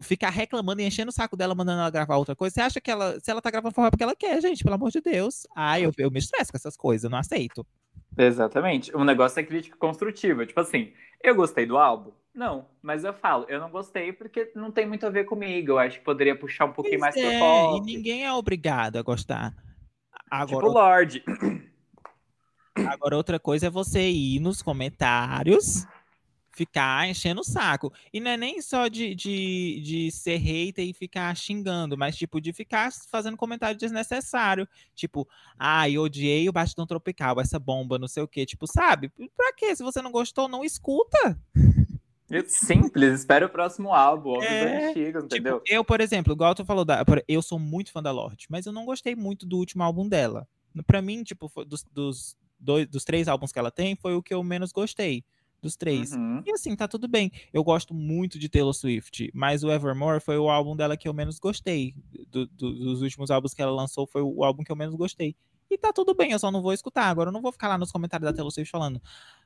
ficar reclamando e enchendo o saco dela, mandando ela gravar outra coisa. Você acha que ela, se ela tá gravando forró porque ela quer, gente, pelo amor de Deus. Ai, eu, eu me estresso com essas coisas, eu não aceito. Exatamente. O negócio é crítica construtiva. Tipo assim, eu gostei do álbum? Não, mas eu falo, eu não gostei porque não tem muito a ver comigo. Eu acho que poderia puxar um pouquinho pois mais é, pro pop. E ninguém é obrigado a gostar. Agora, tipo Lorde. Agora, outra coisa é você ir nos comentários ficar enchendo o saco. E não é nem só de, de, de ser hater e ficar xingando, mas tipo, de ficar fazendo comentário desnecessário. Tipo, ai, ah, odiei o Bastidão Tropical, essa bomba, não sei o quê. Tipo, sabe? Pra quê? Se você não gostou, não escuta. Simples, espera o próximo álbum, é, antigos, tipo, entendeu? Tipo, eu, por exemplo, igual tu falou, da, eu sou muito fã da Lorde, mas eu não gostei muito do último álbum dela. Pra mim, tipo, dos, dos, dois, dos três álbuns que ela tem, foi o que eu menos gostei dos três. Uhum. E assim, tá tudo bem. Eu gosto muito de Taylor Swift, mas o Evermore foi o álbum dela que eu menos gostei. Do, do, dos últimos álbuns que ela lançou, foi o álbum que eu menos gostei. E tá tudo bem, eu só não vou escutar. Agora eu não vou ficar lá nos comentários da Taylor Swift falando: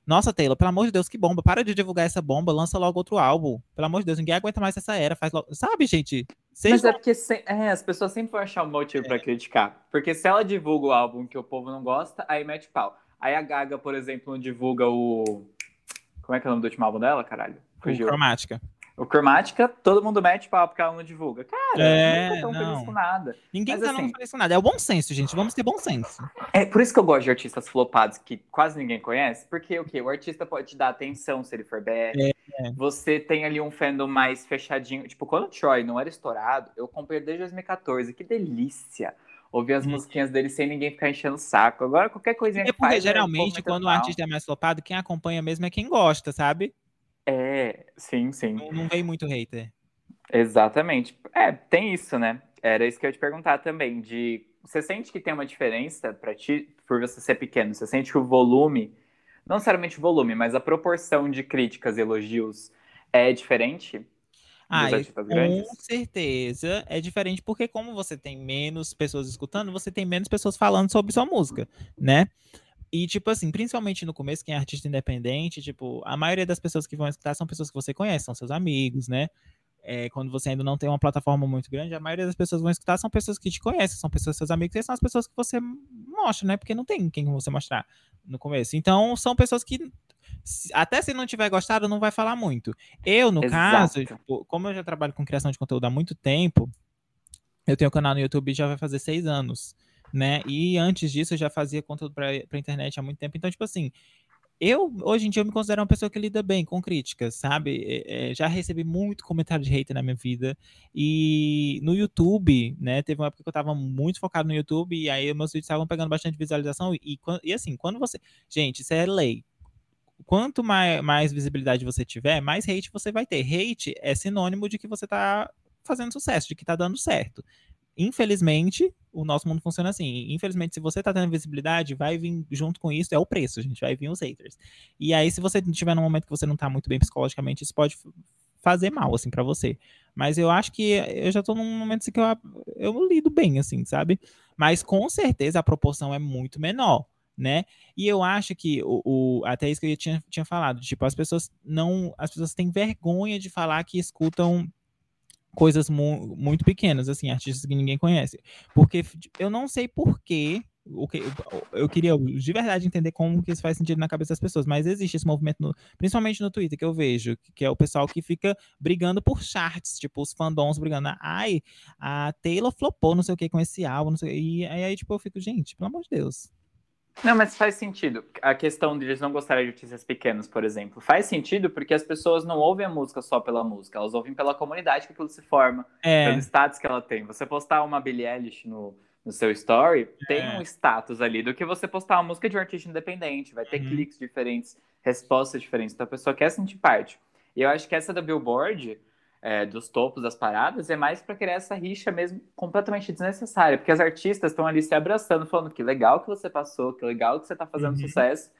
Nossa, Taylor, pelo amor de Deus, que bomba. Para de divulgar essa bomba, lança logo outro álbum. Pelo amor de Deus, ninguém aguenta mais essa era. Faz logo... Sabe, gente? Mas é porque se... é, as pessoas sempre vão achar um motivo é. pra criticar. Porque se ela divulga o álbum que o povo não gosta, aí mete pau. Aí a Gaga, por exemplo, não divulga o como é que é o nome do último álbum dela, caralho? Fugiu. O Cromática. O Cromática, todo mundo mete pau porque ela não divulga. Cara, é, ninguém tá tão feliz com nada. Ninguém Mas, tá assim, feliz com nada. É o bom senso, gente. Vamos ter bom senso. É por isso que eu gosto de artistas flopados que quase ninguém conhece. Porque o quê? O artista pode te dar atenção se ele for BR. É, é. Você tem ali um fandom mais fechadinho. Tipo, quando o Troy não era estourado, eu comprei desde 2014. Que delícia ouvir as hum. musiquinhas dele sem ninguém ficar enchendo o saco. Agora, qualquer coisinha é porque, faz, geralmente, quando o artista é mais flopado, quem acompanha mesmo é quem gosta, sabe? É, sim, sim. Não, não vem muito hater. Exatamente. É, tem isso, né? Era isso que eu ia te perguntar também, de... Você sente que tem uma diferença para ti, por você ser pequeno? Você sente que o volume, não necessariamente o volume, mas a proporção de críticas e elogios é diferente? Ah, com certeza é diferente, porque como você tem menos pessoas escutando, você tem menos pessoas falando sobre sua música, né? E, tipo assim, principalmente no começo, quem é artista independente, tipo, a maioria das pessoas que vão escutar são pessoas que você conhece, são seus amigos, né? É, quando você ainda não tem uma plataforma muito grande, a maioria das pessoas que vão escutar são pessoas que te conhecem, são pessoas seus amigos, e são as pessoas que você mostra, né? Porque não tem quem você mostrar no começo. Então, são pessoas que até se não tiver gostado, não vai falar muito. Eu, no Exato. caso, tipo, como eu já trabalho com criação de conteúdo há muito tempo, eu tenho um canal no YouTube já vai fazer seis anos, né? E antes disso eu já fazia conteúdo para internet há muito tempo. Então, tipo assim, eu, hoje em dia, eu me considero uma pessoa que lida bem com críticas, sabe? É, é, já recebi muito comentário de hater na minha vida. E no YouTube, né? Teve uma época que eu tava muito focado no YouTube, e aí meus vídeos estavam pegando bastante visualização. E, e assim, quando você. Gente, isso é lei quanto mais, mais visibilidade você tiver, mais hate você vai ter. Hate é sinônimo de que você está fazendo sucesso, de que está dando certo. Infelizmente, o nosso mundo funciona assim. Infelizmente, se você está tendo visibilidade, vai vir junto com isso, é o preço, gente. Vai vir os haters. E aí, se você estiver num momento que você não está muito bem psicologicamente, isso pode fazer mal, assim, para você. Mas eu acho que eu já tô num momento assim que eu, eu lido bem, assim, sabe? Mas com certeza a proporção é muito menor, né? E eu acho que o, o até isso que eu tinha, tinha falado, tipo, as pessoas não, as pessoas têm vergonha de falar que escutam coisas mu muito pequenas, assim, artistas que ninguém conhece. Porque eu não sei porquê o que eu queria de verdade entender como que isso faz sentido na cabeça das pessoas, mas existe esse movimento, no, principalmente no Twitter, que eu vejo, que é o pessoal que fica brigando por charts, tipo, os fandoms brigando, ai, a Taylor flopou, não sei o que, com esse álbum, não sei, e aí, tipo, eu fico, gente, pelo amor de Deus. Não, mas faz sentido. A questão de eles não gostarem de artistas pequenos, por exemplo, faz sentido porque as pessoas não ouvem a música só pela música, elas ouvem pela comunidade que aquilo se forma, é. pelo status que ela tem. Você postar uma Billie Eilish no, no seu story, tem é. um status ali do que você postar uma música de um artista independente. Vai ter uhum. cliques diferentes, respostas diferentes. Então a pessoa quer sentir parte. E eu acho que essa da Billboard, é, dos topos das paradas, é mais para criar essa rixa mesmo completamente desnecessária. Porque as artistas estão ali se abraçando, falando que legal que você passou, que legal que você tá fazendo uhum. sucesso.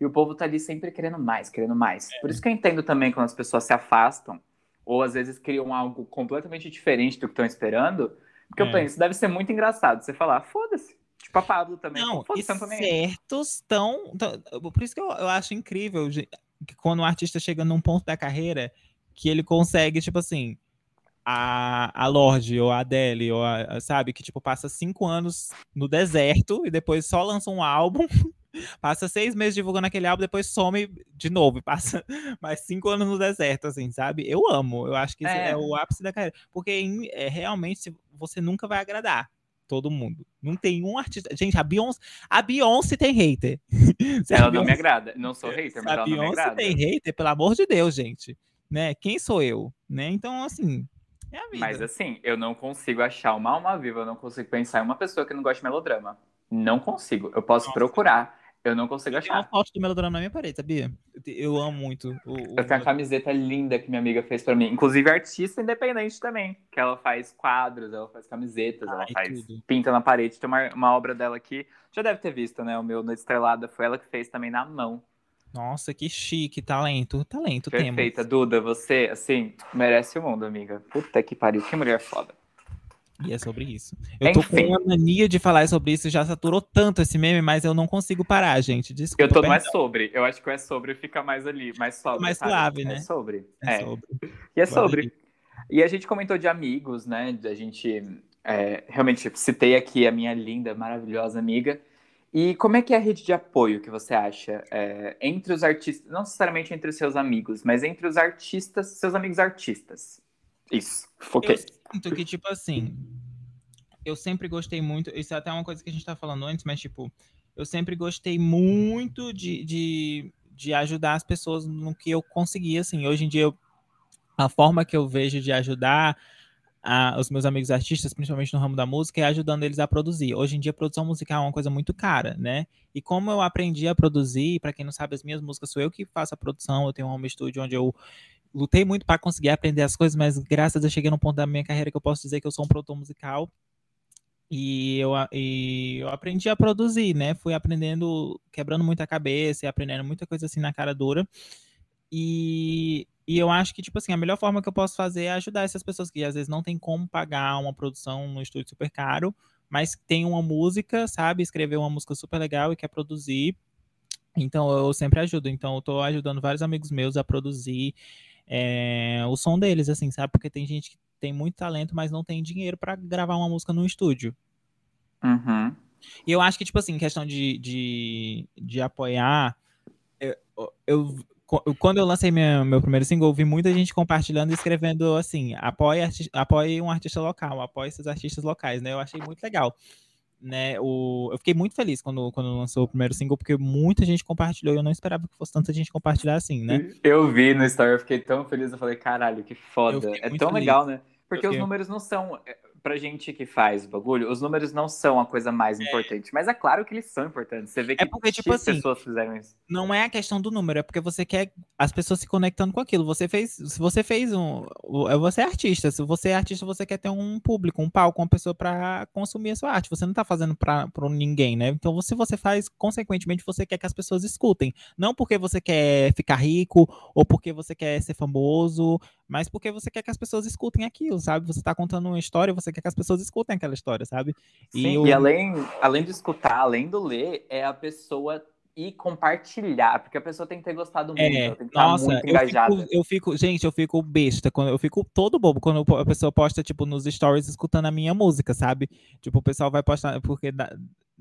E o povo tá ali sempre querendo mais, querendo mais. É. Por isso que eu entendo também quando as pessoas se afastam, ou às vezes criam algo completamente diferente do que estão esperando porque é. eu penso, deve ser muito engraçado você falar, foda-se. Tipo a Pablo também. Não, e certos estão. Por isso que eu, eu acho incrível que quando um artista chega num ponto da carreira que ele consegue, tipo assim, a, a Lorde ou a Adele, ou a, sabe, que tipo passa cinco anos no deserto e depois só lança um álbum Passa seis meses divulgando aquele álbum, depois some de novo. Passa mais cinco anos no deserto, assim, sabe? Eu amo. Eu acho que é, é o ápice da carreira. Porque é, realmente você nunca vai agradar todo mundo. Não tem um artista. Gente, a Beyoncé, a Beyoncé tem hater. ela Beyoncé... não me agrada. Não sou hater, mas a ela Beyoncé não me agrada. tem hater, pelo amor de Deus, gente. Né? Quem sou eu? Né? Então, assim. É a vida. Mas assim, eu não consigo achar uma alma viva, eu não consigo pensar em uma pessoa que não gosta de melodrama. Não consigo. Eu posso Nossa. procurar. Eu não consigo achar. Tem uma foto do melodrama na minha parede, sabia? Eu amo muito. O, o... Eu tenho a camiseta linda que minha amiga fez para mim. Inclusive, artista independente também. Que ela faz quadros, ela faz camisetas, ela faz. Tudo. Pinta na parede. Tem uma, uma obra dela aqui. Já deve ter visto, né? O meu Noite Estrelada foi ela que fez também na mão. Nossa, que chique, talento, talento Perfeita, temos. Duda, você, assim, merece o mundo, amiga. Puta que pariu, que mulher foda. E é sobre isso. Eu Enfim. tô com uma mania de falar sobre isso, já saturou tanto esse meme, mas eu não consigo parar, gente. Desculpa. Eu tô mais sobre. Eu acho que o é sobre fica mais ali, mais suave. Mais suave, né? É sobre. É, é. sobre. E é sobre. E a gente comentou de amigos, né? A gente é, realmente citei aqui a minha linda, maravilhosa amiga. E como é que é a rede de apoio que você acha é, entre os artistas, não necessariamente entre os seus amigos, mas entre os artistas, seus amigos artistas? Isso, foquei. Eu sinto que, tipo assim, eu sempre gostei muito, isso é até uma coisa que a gente tá falando antes, mas, tipo, eu sempre gostei muito de, de, de ajudar as pessoas no que eu conseguia, assim. Hoje em dia, eu, a forma que eu vejo de ajudar a, os meus amigos artistas, principalmente no ramo da música, é ajudando eles a produzir. Hoje em dia, produção musical é uma coisa muito cara, né? E como eu aprendi a produzir, para quem não sabe, as minhas músicas sou eu que faço a produção, eu tenho um home studio onde eu lutei muito para conseguir aprender as coisas, mas graças a Deus cheguei num ponto da minha carreira que eu posso dizer que eu sou um produtor musical. E eu, e eu aprendi a produzir, né? Fui aprendendo, quebrando muita cabeça e aprendendo muita coisa assim na cara dura. E, e eu acho que, tipo assim, a melhor forma que eu posso fazer é ajudar essas pessoas que às vezes não tem como pagar uma produção no estúdio super caro, mas tem uma música, sabe? Escrever uma música super legal e quer produzir. Então eu sempre ajudo. Então eu tô ajudando vários amigos meus a produzir é, o som deles, assim, sabe? Porque tem gente que tem muito talento, mas não tem dinheiro para gravar uma música no estúdio. Uhum. E eu acho que, tipo assim, questão de, de, de apoiar, eu, eu, quando eu lancei meu, meu primeiro single, eu vi muita gente compartilhando e escrevendo assim, apoie, apoie um artista local, apoie esses artistas locais, né? Eu achei muito legal né, o, eu fiquei muito feliz quando, quando lançou o primeiro single, porque muita gente compartilhou e eu não esperava que fosse tanta gente compartilhar assim, né? Eu vi no story, eu fiquei tão feliz, eu falei, caralho, que foda. É tão feliz. legal, né? Porque os números não são pra gente que faz o bagulho, os números não são a coisa mais é. importante. Mas é claro que eles são importantes. Você vê é que é porque, tipo assim, pessoas fizeram isso. Não é a questão do número, é porque você quer as pessoas se conectando com aquilo. Você fez. Se você fez um. É, você é artista. Se você é artista, você quer ter um público, um palco, uma pessoa para consumir a sua arte. Você não tá fazendo pra, pra ninguém, né? Então, se você faz, consequentemente, você quer que as pessoas escutem. Não porque você quer ficar rico ou porque você quer ser famoso, mas porque você quer que as pessoas escutem aquilo, sabe? Você tá contando uma história, você quer que as pessoas escutem aquela história, sabe? Sim, e, eu... e além, além de escutar, além do ler, é a pessoa e compartilhar, porque a pessoa tem que ter gostado muito, é, tem que estar nossa, muito engajada. Eu fico, eu fico, gente, eu fico besta, quando eu fico todo bobo quando a pessoa posta, tipo, nos stories escutando a minha música, sabe? Tipo, o pessoal vai postar, porque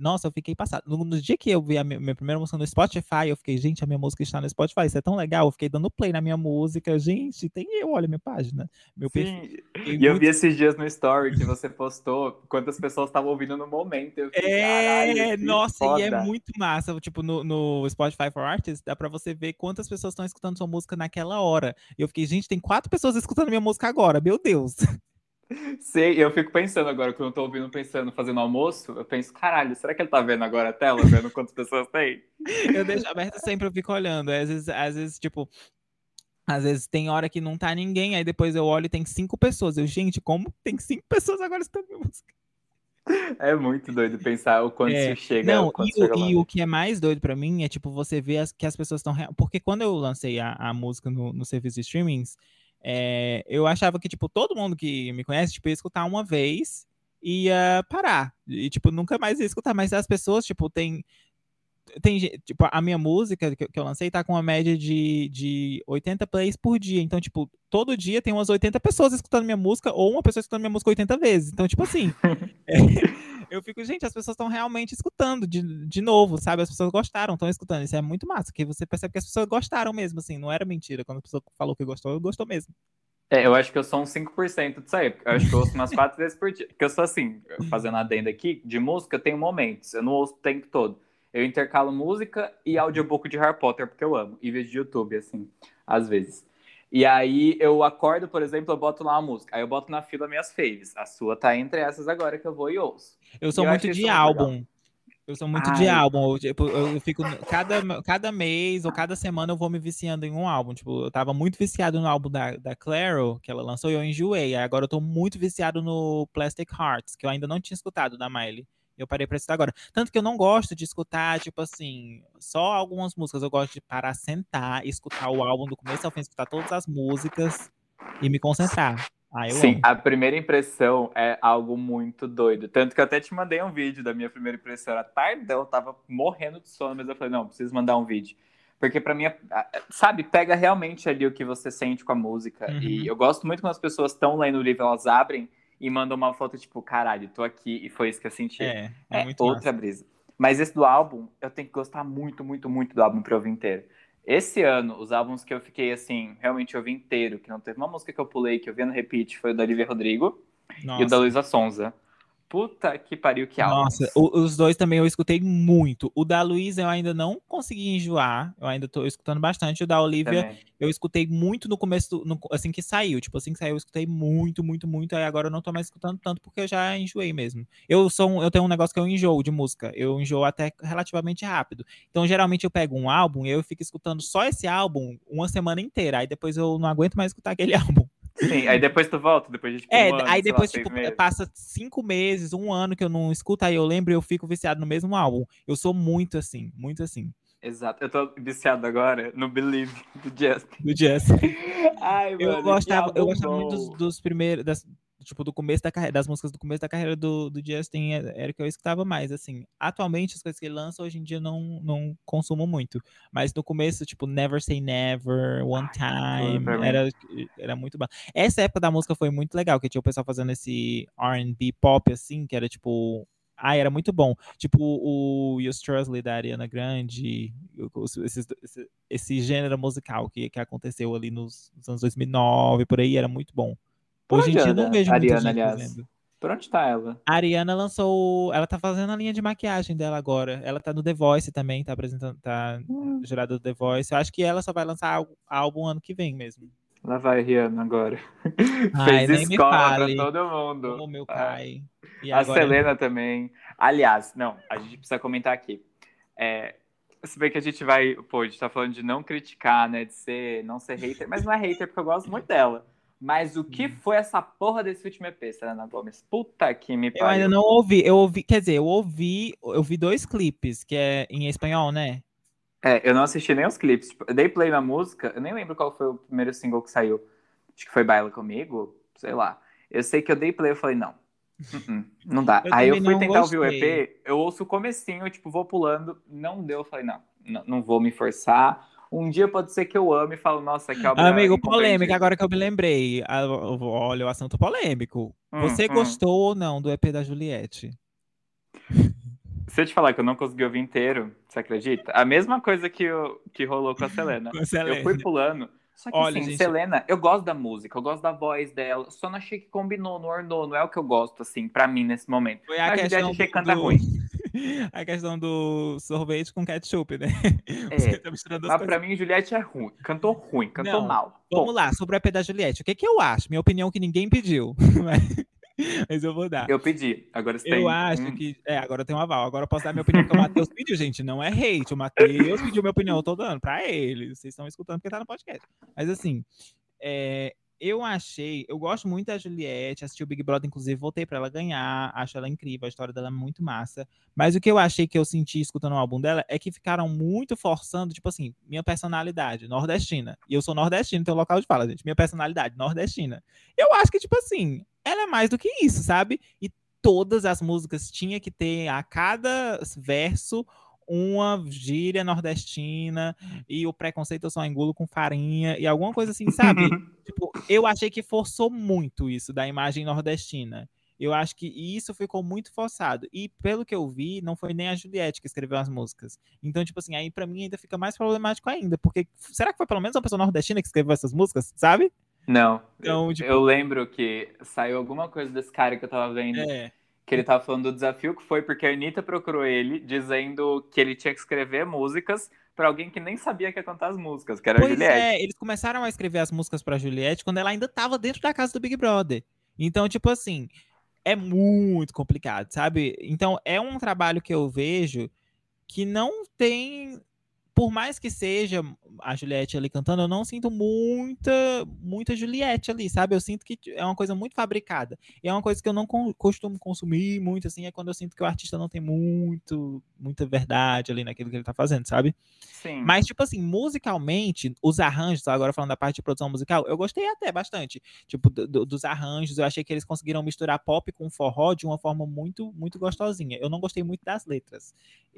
nossa, eu fiquei passado. No, no, dia que eu vi a minha, minha, primeira música no Spotify, eu fiquei, gente, a minha música está no Spotify, isso é tão legal. Eu fiquei dando play na minha música, gente, tem eu, olha minha página. Meu Sim, perfil. e muito... eu vi esses dias no story que você postou quantas pessoas estavam ouvindo no momento. Fiquei, é, nossa, foda. e é muito massa. Tipo, no, no Spotify for Artists, dá pra você ver quantas pessoas estão escutando sua música naquela hora. E eu fiquei, gente, tem quatro pessoas escutando minha música agora, meu Deus. Sei, eu fico pensando agora, quando eu tô ouvindo, pensando, fazendo almoço, eu penso, caralho, será que ele tá vendo agora a tela, vendo quantas pessoas tem? Eu deixo aberto sempre, eu fico olhando. Às vezes, às vezes, tipo, às vezes tem hora que não tá ninguém, aí depois eu olho e tem cinco pessoas. Eu, gente, como tem cinco pessoas agora escutando minha música? É muito doido pensar o quanto é, chega. Não, e, chega o, e, o, que é mais doido para mim é tipo você ver as, que as pessoas estão. Porque quando eu lancei a, a música no, no serviço de streamings, é, eu achava que, tipo, todo mundo que me conhece, tipo, ia escutar uma vez e ia parar. E, tipo, nunca mais ia escutar. Mas as pessoas, tipo, tem. Tem, tipo, a minha música que, eu lancei tá com uma média de, de 80 plays por dia. Então, tipo, todo dia tem umas 80 pessoas escutando minha música ou uma pessoa escutando minha música 80 vezes. Então, tipo assim. é, eu fico, gente, as pessoas estão realmente escutando de, de novo, sabe? As pessoas gostaram, estão escutando. Isso é muito massa, que você percebe que as pessoas gostaram mesmo, assim, não era mentira. Quando a pessoa falou que gostou, gostou mesmo. É, eu acho que eu sou uns 5% disso aí. Eu acho que eu ouço umas quatro vezes por dia. Porque eu sou assim, fazendo adenda aqui, de música, eu tenho momentos. Eu não ouço o tempo todo. Eu intercalo música e audiobook de Harry Potter, porque eu amo. E vídeo de YouTube, assim, às vezes. E aí eu acordo, por exemplo, eu boto lá uma música. Aí eu boto na fila minhas faves. A sua tá entre essas agora que eu vou e ouço. Eu sou muito de álbum. Legal. Eu sou muito Ai. de álbum. Eu, tipo, eu fico. Cada, cada mês ou cada semana eu vou me viciando em um álbum. Tipo, eu tava muito viciado no álbum da, da Claro, que ela lançou, e eu enjoei. Agora eu tô muito viciado no Plastic Hearts, que eu ainda não tinha escutado da Miley. Eu parei pra escutar agora. Tanto que eu não gosto de escutar, tipo assim, só algumas músicas. Eu gosto de parar, sentar, escutar o álbum do começo ao fim, escutar todas as músicas e me concentrar. Ah, Sim, amo. a primeira impressão é algo muito doido. Tanto que eu até te mandei um vídeo da minha primeira impressão. Era tardão, eu tava morrendo de sono, mas eu falei, não, preciso mandar um vídeo. Porque para mim, sabe, pega realmente ali o que você sente com a música. Uhum. E eu gosto muito quando as pessoas estão lendo o livro, elas abrem e manda uma foto, tipo, caralho, tô aqui e foi isso que eu senti. É, é, é outra massa. brisa. Mas esse do álbum, eu tenho que gostar muito, muito, muito do álbum pra ouvir inteiro. Esse ano, os álbuns que eu fiquei, assim, realmente ouvi inteiro, que não teve uma música que eu pulei, que eu vi no repeat, foi o da Olivia Rodrigo Nossa. e o da Luísa Sonza. Puta que pariu, que álbum. Nossa, os dois também eu escutei muito. O da Luísa eu ainda não consegui enjoar. Eu ainda tô escutando bastante. O da Olivia também. eu escutei muito no começo, no, assim que saiu. Tipo, assim que saiu, eu escutei muito, muito, muito. Aí agora eu não tô mais escutando tanto porque eu já enjoei mesmo. Eu sou um, eu tenho um negócio que eu enjoo de música. Eu enjoo até relativamente rápido. Então, geralmente eu pego um álbum e eu fico escutando só esse álbum uma semana inteira. Aí depois eu não aguento mais escutar aquele álbum. Sim, aí depois tu volta, depois de tipo, É, um ano, aí depois, lá, tipo, passa cinco meses, um ano que eu não escuto, aí eu lembro e eu fico viciado no mesmo álbum. Eu sou muito assim, muito assim. Exato, eu tô viciado agora no Believe do Justin. Do Justin. Ai, mano, eu gostava, eu gostava muito dos, dos primeiros, das, tipo, do começo da carreira, das músicas do começo da carreira do, do Justin era o que eu escutava mais, assim. Atualmente, as coisas que ele lança, hoje em dia, não, não consumo muito. Mas no começo, tipo, Never Say Never, One Time, era, era muito bom. Essa época da música foi muito legal, que tinha o pessoal fazendo esse R&B pop, assim, que era, tipo... Ah, era muito bom. Tipo, o You Strusley da Ariana Grande, esse, esse, esse, gênero musical que, que aconteceu ali nos, nos anos 2009, por aí, era muito bom. Por Hoje em dia não vejo Ariana, aliás. Fazendo. Por onde tá ela? A Ariana lançou. Ela tá fazendo a linha de maquiagem dela agora. Ela tá no The Voice também, tá apresentando, tá hum. jurada do The Voice. Eu acho que ela só vai lançar álbum ano que vem mesmo. Lá vai Rihanna agora. Ai, Fez escola pra todo mundo. O meu pai. Ah. a Selena também. Aliás, não, a gente precisa comentar aqui. É, se bem que a gente vai. Pô, a gente tá falando de não criticar, né? De ser, não ser hater, mas não é hater porque eu gosto muito dela. Mas o que foi essa porra desse último EP, Selena Gomes? Puta que me pariu. Eu ainda não ouvi. Eu ouvi, quer dizer, eu ouvi, eu vi dois clipes, que é em espanhol, né? É, eu não assisti nem os clipes. Tipo, eu dei play na música, eu nem lembro qual foi o primeiro single que saiu. acho que foi Baila Comigo, sei lá. Eu sei que eu dei play, eu falei, não, uh-uh, não dá. Eu Aí eu fui tentar ouvir o gostei. EP, eu ouço o comecinho, tipo, vou pulando, não deu, eu falei, não, não, não vou me forçar. Um dia pode ser que eu ame e falo, nossa, que obra Amigo, polêmica, agora que eu me lembrei. Olha o assunto polêmico. Hum, Você hum. gostou ou não do EP da Juliette? Se eu te falar que eu não consegui ouvir inteiro, você acredita? A mesma coisa que, eu, que rolou com a Selena. Com a Eu Selena. fui pulando. Só que Olha, assim, gente- Selena, eu gosto da música, eu gosto da voz dela, só não achei que combinou, não ornou, não é o que eu gosto, assim, pra mim, nesse momento. Foi a A Juliette questão achei que do, canta do- ruim. a questão do sorvete com ketchup, né? É, tá Mas pra mim, Juliette é ruim, cantou ruim, cantou Não, mal. Vamos lá, sobre o EP da Juliette. O que, que eu acho? Minha opinião que ninguém pediu. Mas- eu vou dar. Eu pedi, agora você Eu tem... acho hum, que. É, agora eu tenho um aval. Agora eu posso dar minha opinião, porque o Matheus pediu, gente. Não é hate. O Matheus pediu minha opinião, eu tô dando pra ele. Vocês estão escutando porque tá no podcast. Mas assim, é, eu achei. Eu gosto muito da Juliette, assisti o Big Brother, inclusive, voltei pra ela ganhar. Acho ela incrível, a história dela é muito massa. Mas o que eu achei que eu senti escutando o álbum dela é que ficaram muito forçando, tipo assim, minha personalidade, nordestina. E eu sou nordestino, tem um local de fala, gente. Minha personalidade, nordestina. Eu acho que, tipo assim, ela é mais do que isso, sabe? E todas as músicas tinha que ter a cada verso uma gíria nordestina e o preconceito eu só engulo com farinha e alguma coisa assim, sabe? tipo, eu achei que forçou muito isso da imagem nordestina. Eu acho que isso ficou muito forçado. E pelo que eu vi, não foi nem a Juliette que escreveu as músicas. Então, tipo assim, aí pra mim ainda fica mais problemático ainda, porque será que foi pelo menos uma pessoa nordestina que escreveu essas músicas, sabe? Não, Então, eu, tipo- eu lembro que saiu alguma coisa desse cara que eu tava vendo, É. que ele tava falando do desafio que foi porque a Anitta procurou ele, dizendo que ele tinha que escrever músicas pra alguém que nem sabia que ia cantar as músicas, que era a Pois Juliette. é, eles começaram a escrever as músicas pra Juliette quando ela ainda tava dentro da casa do Big Brother. Então, tipo assim, é muito complicado, sabe? Então, é um trabalho que eu vejo que não tem. Por mais que seja a Juliette ali cantando, eu não sinto muita, muita Juliette ali, sabe? Eu sinto que é uma coisa muito fabricada. E é uma coisa que eu não con- costumo consumir muito, assim, é quando eu sinto que o artista não tem muito, muita verdade ali naquilo que ele tá fazendo, sabe? Sim. Mas, tipo assim, musicalmente, os arranjos, agora falando da parte de produção musical, eu gostei até bastante. Tipo, do- do- dos arranjos, eu achei que eles conseguiram misturar pop com forró de uma forma muito, muito gostosinha. Eu não gostei muito das letras,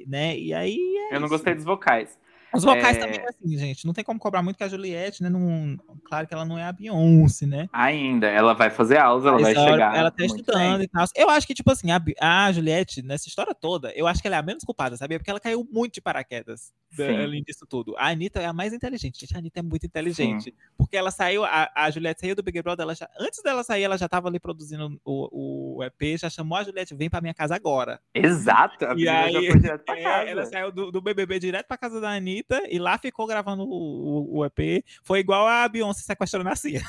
né? E aí. é Eu não isso. gostei dos vocais. Os vocais É. também, assim, gente, não tem como cobrar muito que a Juliette, né? Não, claro que ela não é a Beyoncé, né? Ainda, ela vai fazer aulas, ela Mas vai chegar. ela tá estudando bem. e tal. Eu acho que, tipo assim, a, a Juliette, nessa história toda, eu acho que ela é a menos culpada, sabia? Porque ela caiu muito de paraquedas da- Sim. além disso tudo. A Anitta é a mais inteligente. Gente, a Anitta é muito inteligente. Porque ela saiu, a, a Juliette saiu do Big Brother, ela já, antes dela sair, ela já tava ali produzindo o, o EP, já chamou a Juliette, vem pra minha casa agora. Exato, a E menina já aí- foi direto pra É, casa. ela saiu do, do BBB direto pra casa da Anitta e lá ficou gravando o, o- o EP. Foi igual a Beyoncé sequestrando a Cia.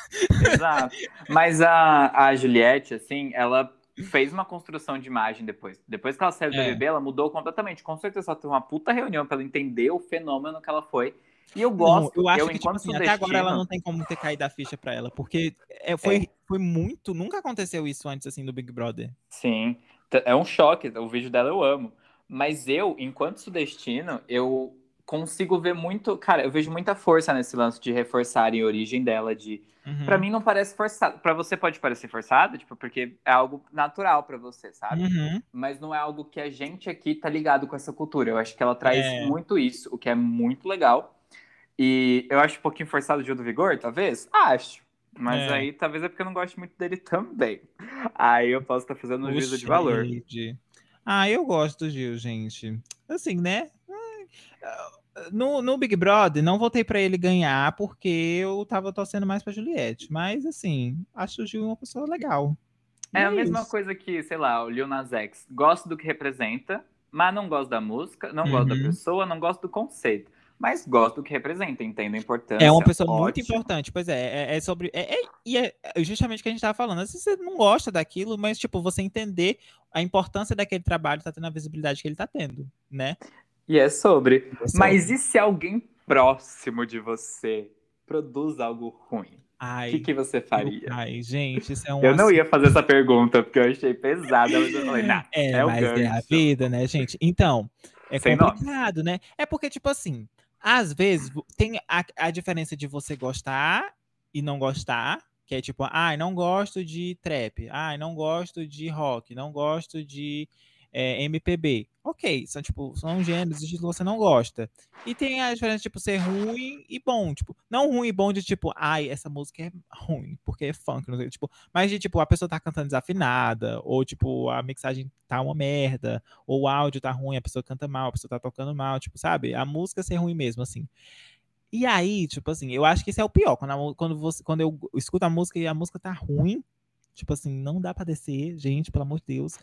Exato. Mas a, a Juliette, assim, ela fez uma construção de imagem depois. Depois que ela saiu do É. BBB, ela mudou completamente. Com certeza ela teve uma puta reunião pra ela entender o fenômeno que ela foi. E eu gosto, Não, eu acho que, tipo enquanto assim, sudestino... até agora ela não tem como ter caído a ficha pra ela, porque é, foi, foi muito, nunca aconteceu isso antes, assim, do Big Brother. Sim, é um choque. O vídeo dela eu amo. Mas eu, enquanto sudestino, eu consigo ver muito... Cara, eu vejo muita força nesse lance de reforçarem a origem dela, de... Uhum. Pra mim não parece forçado. Pra você pode parecer forçado, tipo, porque é algo natural pra você, sabe? Uhum. mas não é algo que a gente aqui tá ligado com essa cultura. Eu acho que ela traz É. muito isso, o que é muito legal. E eu acho um pouquinho forçado o Gil do Vigor, talvez? Acho. Mas É. aí talvez é porque eu não gosto muito dele também. Aí eu posso estar fazendo um juízo de valor. Ah, eu gosto do Gil, gente. Assim, né? No, no Big Brother, não votei pra ele ganhar porque eu tava torcendo mais pra Juliette. Mas, assim, acho o Gil uma pessoa legal. É a mesma isso. coisa que, sei lá, o Lil Nas X. Gosto do que representa, mas não gosto da música, não gosto da Uhum. pessoa, não gosto do conceito. Mas gosto do que representa, entendo a importância. É uma pessoa muito ótimo. importante, pois é, é, é sobre. É, é- e é justamente o que a gente tava falando. Às vezes você não gosta daquilo, mas, tipo, você entender a importância daquele trabalho tá tendo a visibilidade que ele tá tendo, né? E é sobre. Você- Mas e se alguém próximo de você produz algo ruim? Ai, O que, que você faria? ai, gente, isso é um. Eu não assunto- ia fazer essa pergunta, porque eu achei pesada, mas eu falei, nah, É, é o mas é a gancho. vida, né, gente? Então, é Sem complicado, né? É porque, tipo assim, às vezes tem a, a diferença de você gostar e não gostar, que é tipo, ai, ah, não gosto de trap, ai, ah, não gosto de rock, não gosto de é, MPB. Ok, são tipo, são gêneros que você não gosta. E tem a diferença, tipo, ser ruim e bom. Tipo, não ruim e bom de tipo, ai, essa música é ruim, porque é funk, não sei, tipo, mas de tipo, a pessoa tá cantando desafinada, ou tipo, a mixagem tá uma merda, ou o áudio tá ruim, a pessoa canta mal, a pessoa tá tocando mal, tipo, sabe? A música ser ruim mesmo, assim. E aí, tipo assim, eu acho que esse é o pior. Quando, a, quando, você, quando eu escuto a música e a música tá ruim, tipo assim, não dá pra descer, gente, pelo amor de Deus.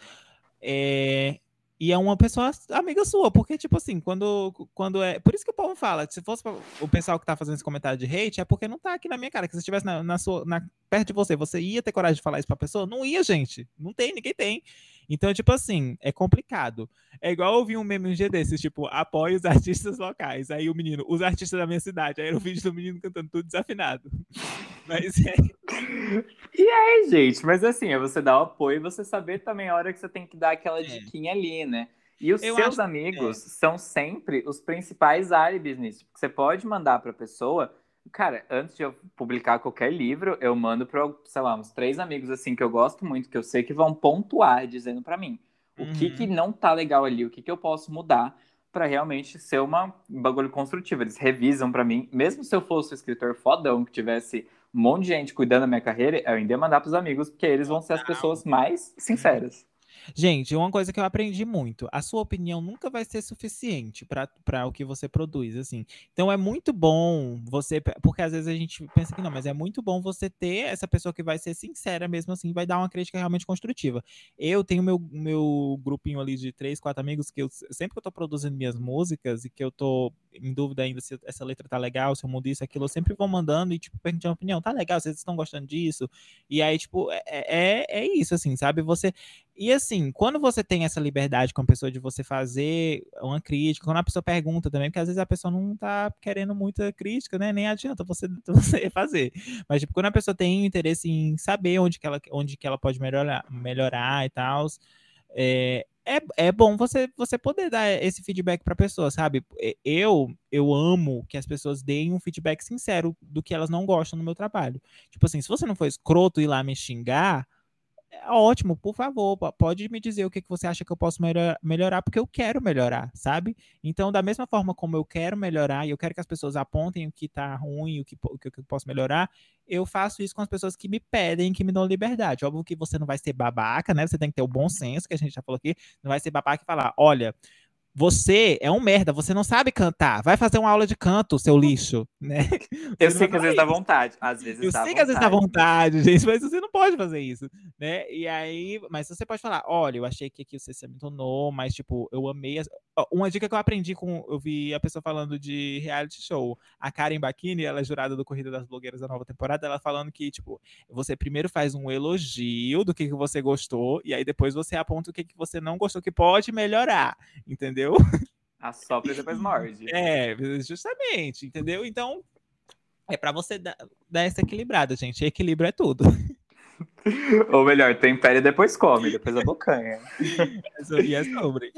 É, e é uma pessoa amiga sua, porque, tipo assim, quando, quando é. Por isso que o povo fala, se fosse o pessoal que tá fazendo esse comentário de hate, é porque não tá aqui na minha cara. Que se estivesse na, na, sua, na, perto de você, você ia ter coragem de falar isso pra pessoa? Não ia, gente. Não tem, ninguém tem. Então, tipo assim, é complicado. É igual eu vi um meme um dia desses, tipo, apoie os artistas locais. Aí o menino, os artistas da minha cidade. Aí era o vídeo do menino cantando tudo desafinado. Mas é. E aí, gente, mas assim, é você dar o apoio e você saber também a hora que você tem que dar aquela é. diquinha ali, né? E os eu seus amigos é. são sempre os principais álibis nisso. Porque você pode mandar para a pessoa. Cara, antes de eu publicar qualquer livro, eu mando para, sei lá, uns três amigos assim que eu gosto muito, que eu sei que vão pontuar dizendo para mim o uhum. que, que uhum. não tá legal ali, o que, que eu posso mudar para realmente ser uma, um bagulho construtivo. Eles revisam para mim, mesmo se eu fosse um escritor fodão que tivesse um monte de gente cuidando da minha carreira, eu ainda ia mandar pros amigos, porque eles vão ser as pessoas mais sinceras. Gente, uma coisa que eu aprendi muito: a sua opinião nunca vai ser suficiente para o que você produz, assim. Então é muito bom você, porque às vezes a gente pensa que não, mas é muito bom você ter essa pessoa que vai ser sincera mesmo assim, vai dar uma crítica realmente construtiva. Eu tenho meu, meu grupinho ali de três, quatro amigos que eu sempre que eu tô produzindo minhas músicas e que eu tô em dúvida ainda se essa letra tá legal, se eu mudo isso, aquilo, eu sempre vou mandando e, tipo, perguntando a opinião, tá legal, vocês estão gostando disso? E aí, tipo, é, é, é isso, assim, sabe? Você e assim, quando você tem essa liberdade com a pessoa de você fazer uma crítica, quando a pessoa pergunta também, porque às vezes a pessoa não tá querendo muita crítica, né? Nem adianta você, você fazer. Mas, tipo, quando a pessoa tem interesse em saber onde que ela, onde que ela pode melhorar, melhorar e tal, é, é, é bom você, você poder dar esse feedback para pessoa, sabe? Eu eu amo que as pessoas deem um feedback sincero do que elas não gostam no meu trabalho. Tipo assim, se você não for escroto ir lá me xingar, ótimo, por favor, pode me dizer o que, que você acha que eu posso melhorar, porque eu quero melhorar, sabe? Então, da mesma forma como eu quero melhorar e eu quero que as pessoas apontem o que tá ruim, o que, o que eu posso melhorar, eu faço isso com as pessoas que me pedem, que me dão liberdade. Óbvio que você não vai ser babaca, né? Você tem que ter o bom senso, que a gente já falou aqui, não vai ser babaca e falar, olha, você é um merda, você não sabe cantar. Vai fazer uma aula de canto, seu lixo, né? Eu sei que às vezes dá vontade. Às vezes eu sei vontade. que às vezes dá vontade, gente, mas você não pode fazer isso, né? E aí, mas você pode falar, olha, eu achei que aqui você se abandonou, mas tipo, eu amei. As... Uma dica que eu aprendi com, eu vi a pessoa falando de reality show. A Karen Bakini, ela é jurada do Corrida das Blogueiras da nova temporada, ela falando que tipo, você primeiro faz um elogio do que, que você gostou e aí depois você aponta o que, que você não gostou que pode melhorar, entendeu? Entendeu? Assopra e depois morde. É, justamente, entendeu? Então, é para você dar, dar essa equilibrada, gente. Equilíbrio é tudo. Ou melhor, tempere e depois come, depois a bocanha. e é sobre.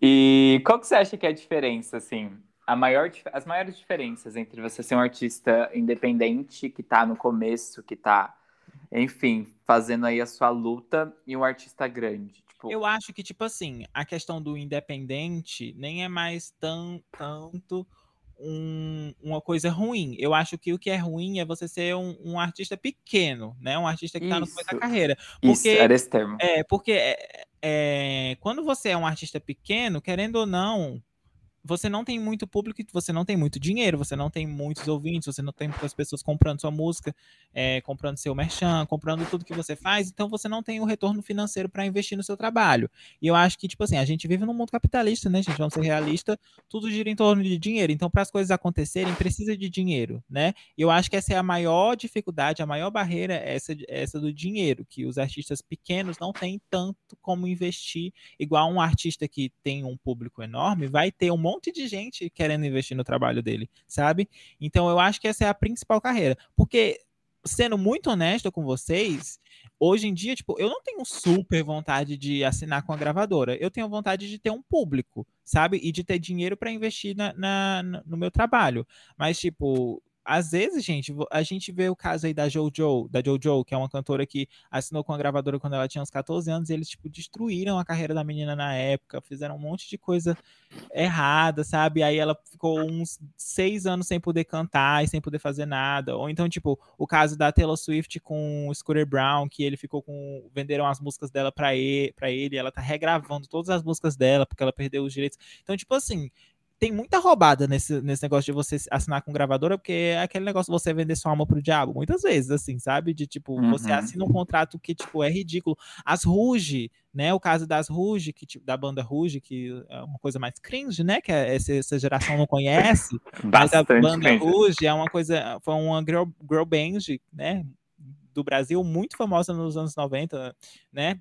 E qual que você acha que é a diferença, assim? A maior, as maiores diferenças entre você ser um artista independente que tá no começo, que tá, enfim, fazendo aí a sua luta, e um artista grande? Tipo... Eu acho que, tipo assim, a questão do independente nem é mais tão, tanto um, uma coisa ruim. Eu acho que o que é ruim é você ser um, um artista pequeno, né? Um artista que está no começo da carreira. Porque, Isso, era esse termo. É, porque é, é, quando você é um artista pequeno, querendo ou não, você não tem muito público, você não tem muito dinheiro, você não tem muitos ouvintes, você não tem muitas pessoas comprando sua música, é, comprando seu merchan, comprando tudo que você faz, então você não tem o retorno financeiro para investir no seu trabalho. E eu acho que, tipo assim, a gente vive num mundo capitalista, né, gente? Vamos ser realistas, tudo gira em torno de dinheiro. Então, para as coisas acontecerem, precisa de dinheiro, né? E eu acho que essa é a maior dificuldade, a maior barreira, é essa, essa do dinheiro, que os artistas pequenos não têm tanto como investir, igual um artista que tem um público enorme, vai ter um monte de gente querendo investir no trabalho dele, sabe? Então eu acho que essa é a principal carreira. Porque, sendo muito honesto com vocês, hoje em dia, tipo, eu não tenho super vontade de assinar com a gravadora. Eu tenho vontade de ter um público, sabe? E de ter dinheiro para investir na, na, no meu trabalho. Mas, tipo, às vezes, gente, a gente vê o caso aí da Jojo, da Jojo, que é uma cantora que assinou com a gravadora quando ela tinha uns 14 anos, e eles, tipo, destruíram a carreira da menina na época, fizeram um monte de coisa errada, sabe? Aí ela ficou uns seis anos sem poder cantar e sem poder fazer nada. Ou então, tipo, o caso da Taylor Swift com o Scooter Brown, que ele ficou com. venderam as músicas dela para ele, ele, ela tá regravando todas as músicas dela, porque ela perdeu os direitos. Então, tipo assim, tem muita roubada nesse, nesse negócio de você assinar com gravadora, porque é aquele negócio de você vender sua alma pro diabo, muitas vezes, assim, sabe? De tipo, uhum. você assina um contrato que, tipo, é ridículo. As Ruge, né? O caso das Ruge, que, tipo, da banda Ruge, que é uma coisa mais cringe, né? Que é, essa, essa geração não conhece. mas a banda. Ruge é uma coisa, foi uma girl, girl band, né? Do Brasil, muito famosa nos anos 90, né?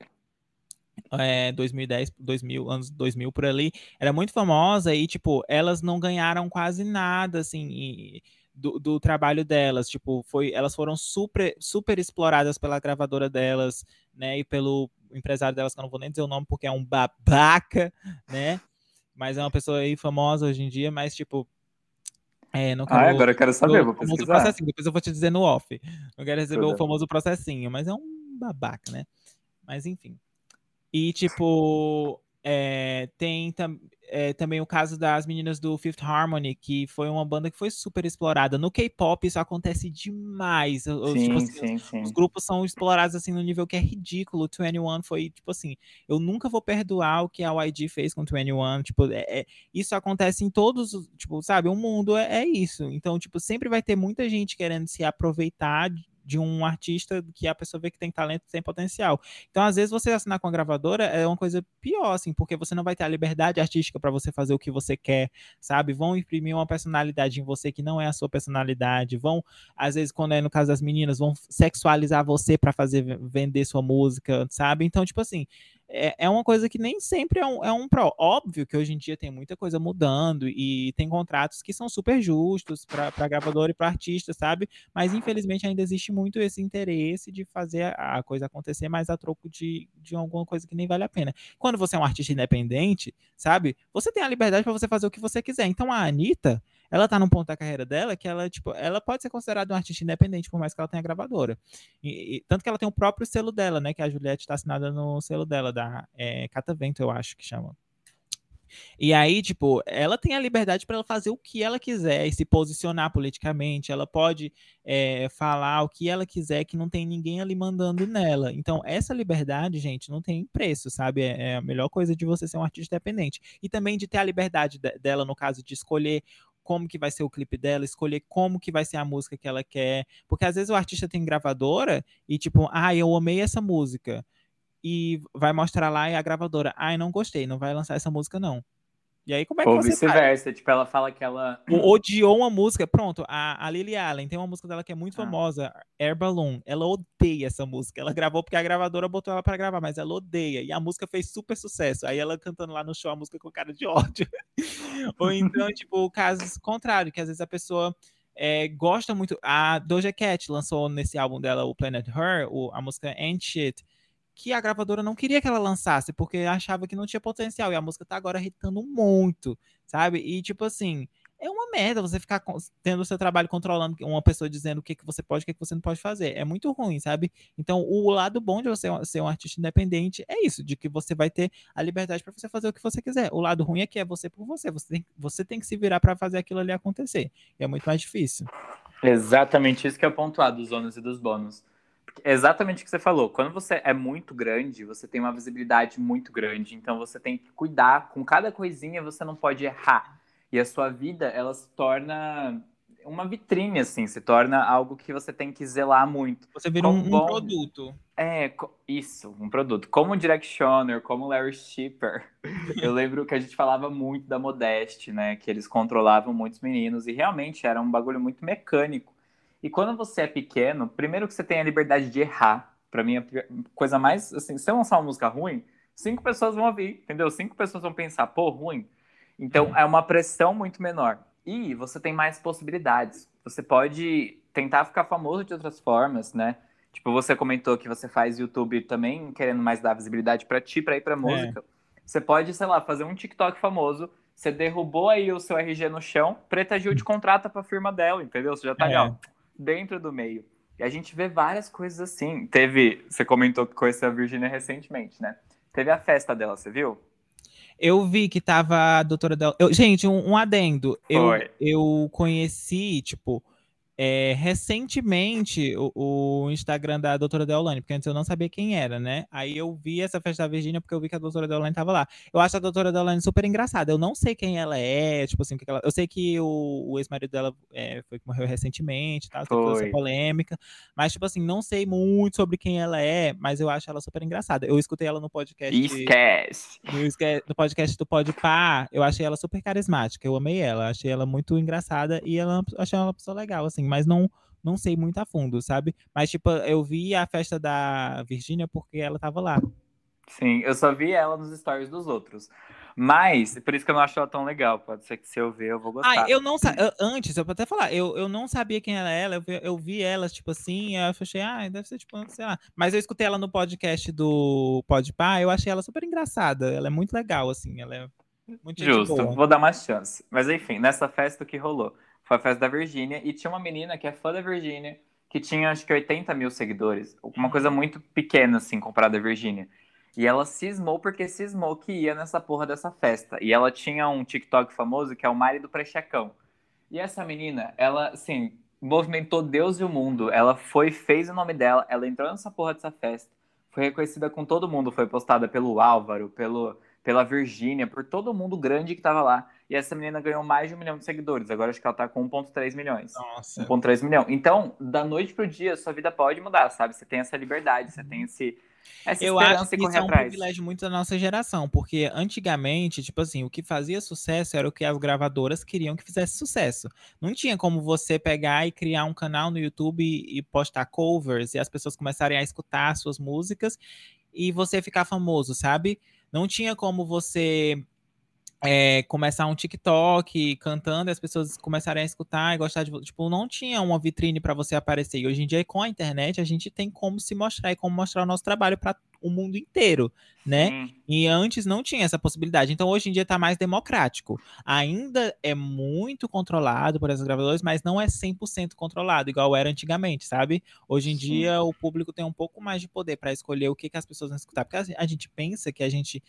É, 2010, 2000, anos 2000 por ali, era muito famosa e, tipo, elas não ganharam quase nada, assim, do, do, trabalho delas, tipo, foi, elas foram super, super exploradas pela gravadora delas, né, e pelo empresário delas, que eu não vou nem dizer o nome porque é um babaca, né, mas é uma pessoa aí famosa hoje em dia, mas, tipo, é, não quero, ah, agora eu quero saber, vou pesquisar. Processinho, depois eu vou te dizer no off. Não quero receber Tudo. o famoso processinho, mas é um babaca, né? Mas enfim. E, tipo, é, tem tam, é, também o caso das meninas do Fifth Harmony, que foi uma banda que foi super explorada. No K-pop isso acontece demais. Sim, tipo assim, sim, os, sim. os, grupos são explorados assim no nível que é ridículo. 21 foi, tipo assim, eu nunca vou perdoar o que a YG fez com 21. Tipo, é, é, isso acontece em todos, tipo, sabe, o mundo é, é isso. Então, tipo, sempre vai ter muita gente querendo se aproveitar de um artista que a pessoa vê que tem talento, tem potencial. Então, às vezes, você assinar com a gravadora é uma coisa pior, assim, porque você não vai ter a liberdade artística para você fazer o que você quer, sabe? Vão imprimir uma personalidade em você que não é a sua personalidade, vão, às vezes, quando é no caso das meninas, vão sexualizar você para fazer vender sua música, sabe? Então, tipo assim, é, é uma coisa que nem sempre é um, é um pró. Óbvio que hoje em dia tem muita coisa mudando e tem contratos que são super justos para gravador e para artista, sabe? Mas infelizmente ainda existe muito esse interesse de fazer a coisa acontecer mais a troco de, de alguma coisa que nem vale a pena. Quando você é um artista independente, sabe? Você tem a liberdade para você fazer o que você quiser. Então a Anitta, ela tá num ponto da carreira dela que ela, tipo, ela pode ser considerada uma artista independente, por mais que ela tenha gravadora. E, e, tanto que ela tem o próprio selo dela, né? Que a Juliette tá assinada no selo dela, da é, Catavento, eu acho que chama. E aí, tipo, ela tem a liberdade para ela fazer o que ela quiser e se posicionar politicamente. Ela pode é, falar o que ela quiser, que não tem ninguém ali mandando nela. Então, essa liberdade, gente, não tem preço, sabe? É, é a melhor coisa de você ser um artista independente. E também de ter a liberdade dela, no caso, de escolher como que vai ser o clipe dela, escolher como que vai ser a música que ela quer. Porque às vezes o artista tem gravadora e tipo, ah, eu amei essa música. E vai mostrar lá e a gravadora, ai, ah, não gostei, não vai lançar essa música não. E aí, como é que Ou vice-versa, tipo, ela fala que ela. Odiou uma música. Pronto, a, a Lily Allen tem uma música dela que é muito ah. famosa, Air Balloon. Ela odeia essa música. Ela gravou porque a gravadora botou ela para gravar, mas ela odeia. E a música fez super sucesso. Aí ela cantando lá no show a música com cara de ódio. Ou então, tipo, casos contrário, que às vezes a pessoa. É, gosta muito. A Doja Cat lançou nesse álbum dela, o Planet Her, o, a música Ain't Shit que a gravadora não queria que ela lançasse, porque achava que não tinha potencial. E a música tá agora irritando muito, sabe? E tipo assim, é uma merda você ficar tendo o seu trabalho controlando uma pessoa dizendo o que, que você pode e o que, que você não pode fazer. É muito ruim, sabe? Então, o lado bom de você ser um artista independente é isso, de que você vai ter a liberdade para você fazer o que você quiser. O lado ruim é que é você por você. Você tem, você tem que se virar para fazer aquilo ali acontecer. E é muito mais difícil. Exatamente isso que é pontuado dos ônus e dos bônus exatamente o que você falou. Quando você é muito grande, você tem uma visibilidade muito grande. Então você tem que cuidar com cada coisinha, você não pode errar. E a sua vida, ela se torna uma vitrine, assim, se torna algo que você tem que zelar muito. Você vira um, bom... um, produto. É, isso, um produto. Como o Directioner, como o Larry Shipper. Eu lembro que a gente falava muito da Modeste, né? Que eles controlavam muitos meninos e realmente era um bagulho muito mecânico. E quando você é pequeno, primeiro que você tem a liberdade de errar. Para mim, a coisa mais, assim, se eu lançar uma música ruim, cinco pessoas vão ouvir, entendeu? Cinco pessoas vão pensar, pô, ruim. Então, uhum. é uma pressão muito menor. E você tem mais possibilidades. Você pode tentar ficar famoso de outras formas, né? Tipo, você comentou que você faz YouTube também, querendo mais dar visibilidade para ti, para ir para é. música. É. Você pode, sei lá, fazer um TikTok famoso Você derrubou aí o seu RG no chão, Preta Gil te contrata pra firma dela, entendeu? Você já tá é. ali, ó, dentro do meio. E a gente vê várias coisas assim. Teve, você comentou que conheceu a Virgínia recentemente, né? Teve a festa dela, você viu? Eu vi que tava a doutora Del... Eu, gente, um, um adendo. Eu, eu conheci, tipo, é, recentemente, o, o, Instagram da doutora Deolane, porque antes eu não sabia quem era, né? Aí eu vi essa festa da Virgínia porque eu vi que a doutora Deolane tava lá. Eu acho a doutora Deolane super engraçada. Eu não sei quem ela é, tipo assim, que ela... eu sei que o, o ex-marido dela é, foi que morreu recentemente, tal, toda essa polêmica, mas, tipo assim, não sei muito sobre quem ela é, mas eu acho ela super engraçada. Eu escutei ela no podcast. Esquece! No, no podcast do Podpah, eu achei ela super carismática, eu amei ela, achei ela muito engraçada e ela achei ela uma pessoa legal, assim mas não não sei muito a fundo, sabe? Mas, tipo, eu vi a festa da Virgínia porque ela tava lá. Sim, eu só vi ela nos stories dos outros. Mas, por isso que eu não acho ela tão legal. Pode ser que se eu ver, eu vou gostar. Ah, eu não sabia. Antes, eu vou até falar, eu, eu não sabia quem era ela. Eu vi, eu vi ela, tipo assim, eu achei, ah, deve ser tipo, sei lá. Mas eu escutei ela no podcast do Podpah, eu achei ela super engraçada. Ela é muito legal, assim. Ela é muito Justo, vou dar mais chance. Mas enfim, nessa festa que rolou. Foi a festa da Virgínia. E tinha uma menina que é fã da Virgínia, que tinha acho que 80 mil seguidores. Uma coisa muito pequena, assim, comparada à Virgínia. E ela cismou porque cismou que ia nessa porra dessa festa. E ela tinha um TikTok famoso que é o Mari do Prechecão. E essa menina, ela, assim, movimentou Deus e o mundo. Ela foi, fez o nome dela, ela entrou nessa porra dessa festa. Foi reconhecida com todo mundo, foi postada pelo Álvaro, pelo, pela Virgínia, por todo mundo grande que tava lá. E essa menina ganhou mais de um milhão de seguidores. Agora acho que ela tá com 1,3 milhões. Nossa. 1,3 milhão. Então, da noite pro dia, sua vida pode mudar, sabe? Você tem essa liberdade, você tem esse. Essa eu acho que isso é um atrás. privilégio muito da nossa geração, porque antigamente, tipo assim, o que fazia sucesso era o que as gravadoras queriam que fizesse sucesso. Não tinha como você pegar e criar um canal no YouTube e postar covers e as pessoas começarem a escutar suas músicas e você ficar famoso, sabe? Não tinha como você é, começar um TikTok cantando e as pessoas começarem a escutar e gostar de. Tipo, não tinha uma vitrine para você aparecer. E hoje em dia, com a internet, a gente tem como se mostrar e como mostrar o nosso trabalho para o mundo inteiro, né? Hum. E antes não tinha essa possibilidade. Então, hoje em dia está mais democrático. Ainda é muito controlado por essas gravadoras, mas não é 100% controlado, igual era antigamente, sabe? Hoje em Sim. dia, o público tem um pouco mais de poder para escolher o que, que as pessoas vão escutar. Porque a gente pensa que a gente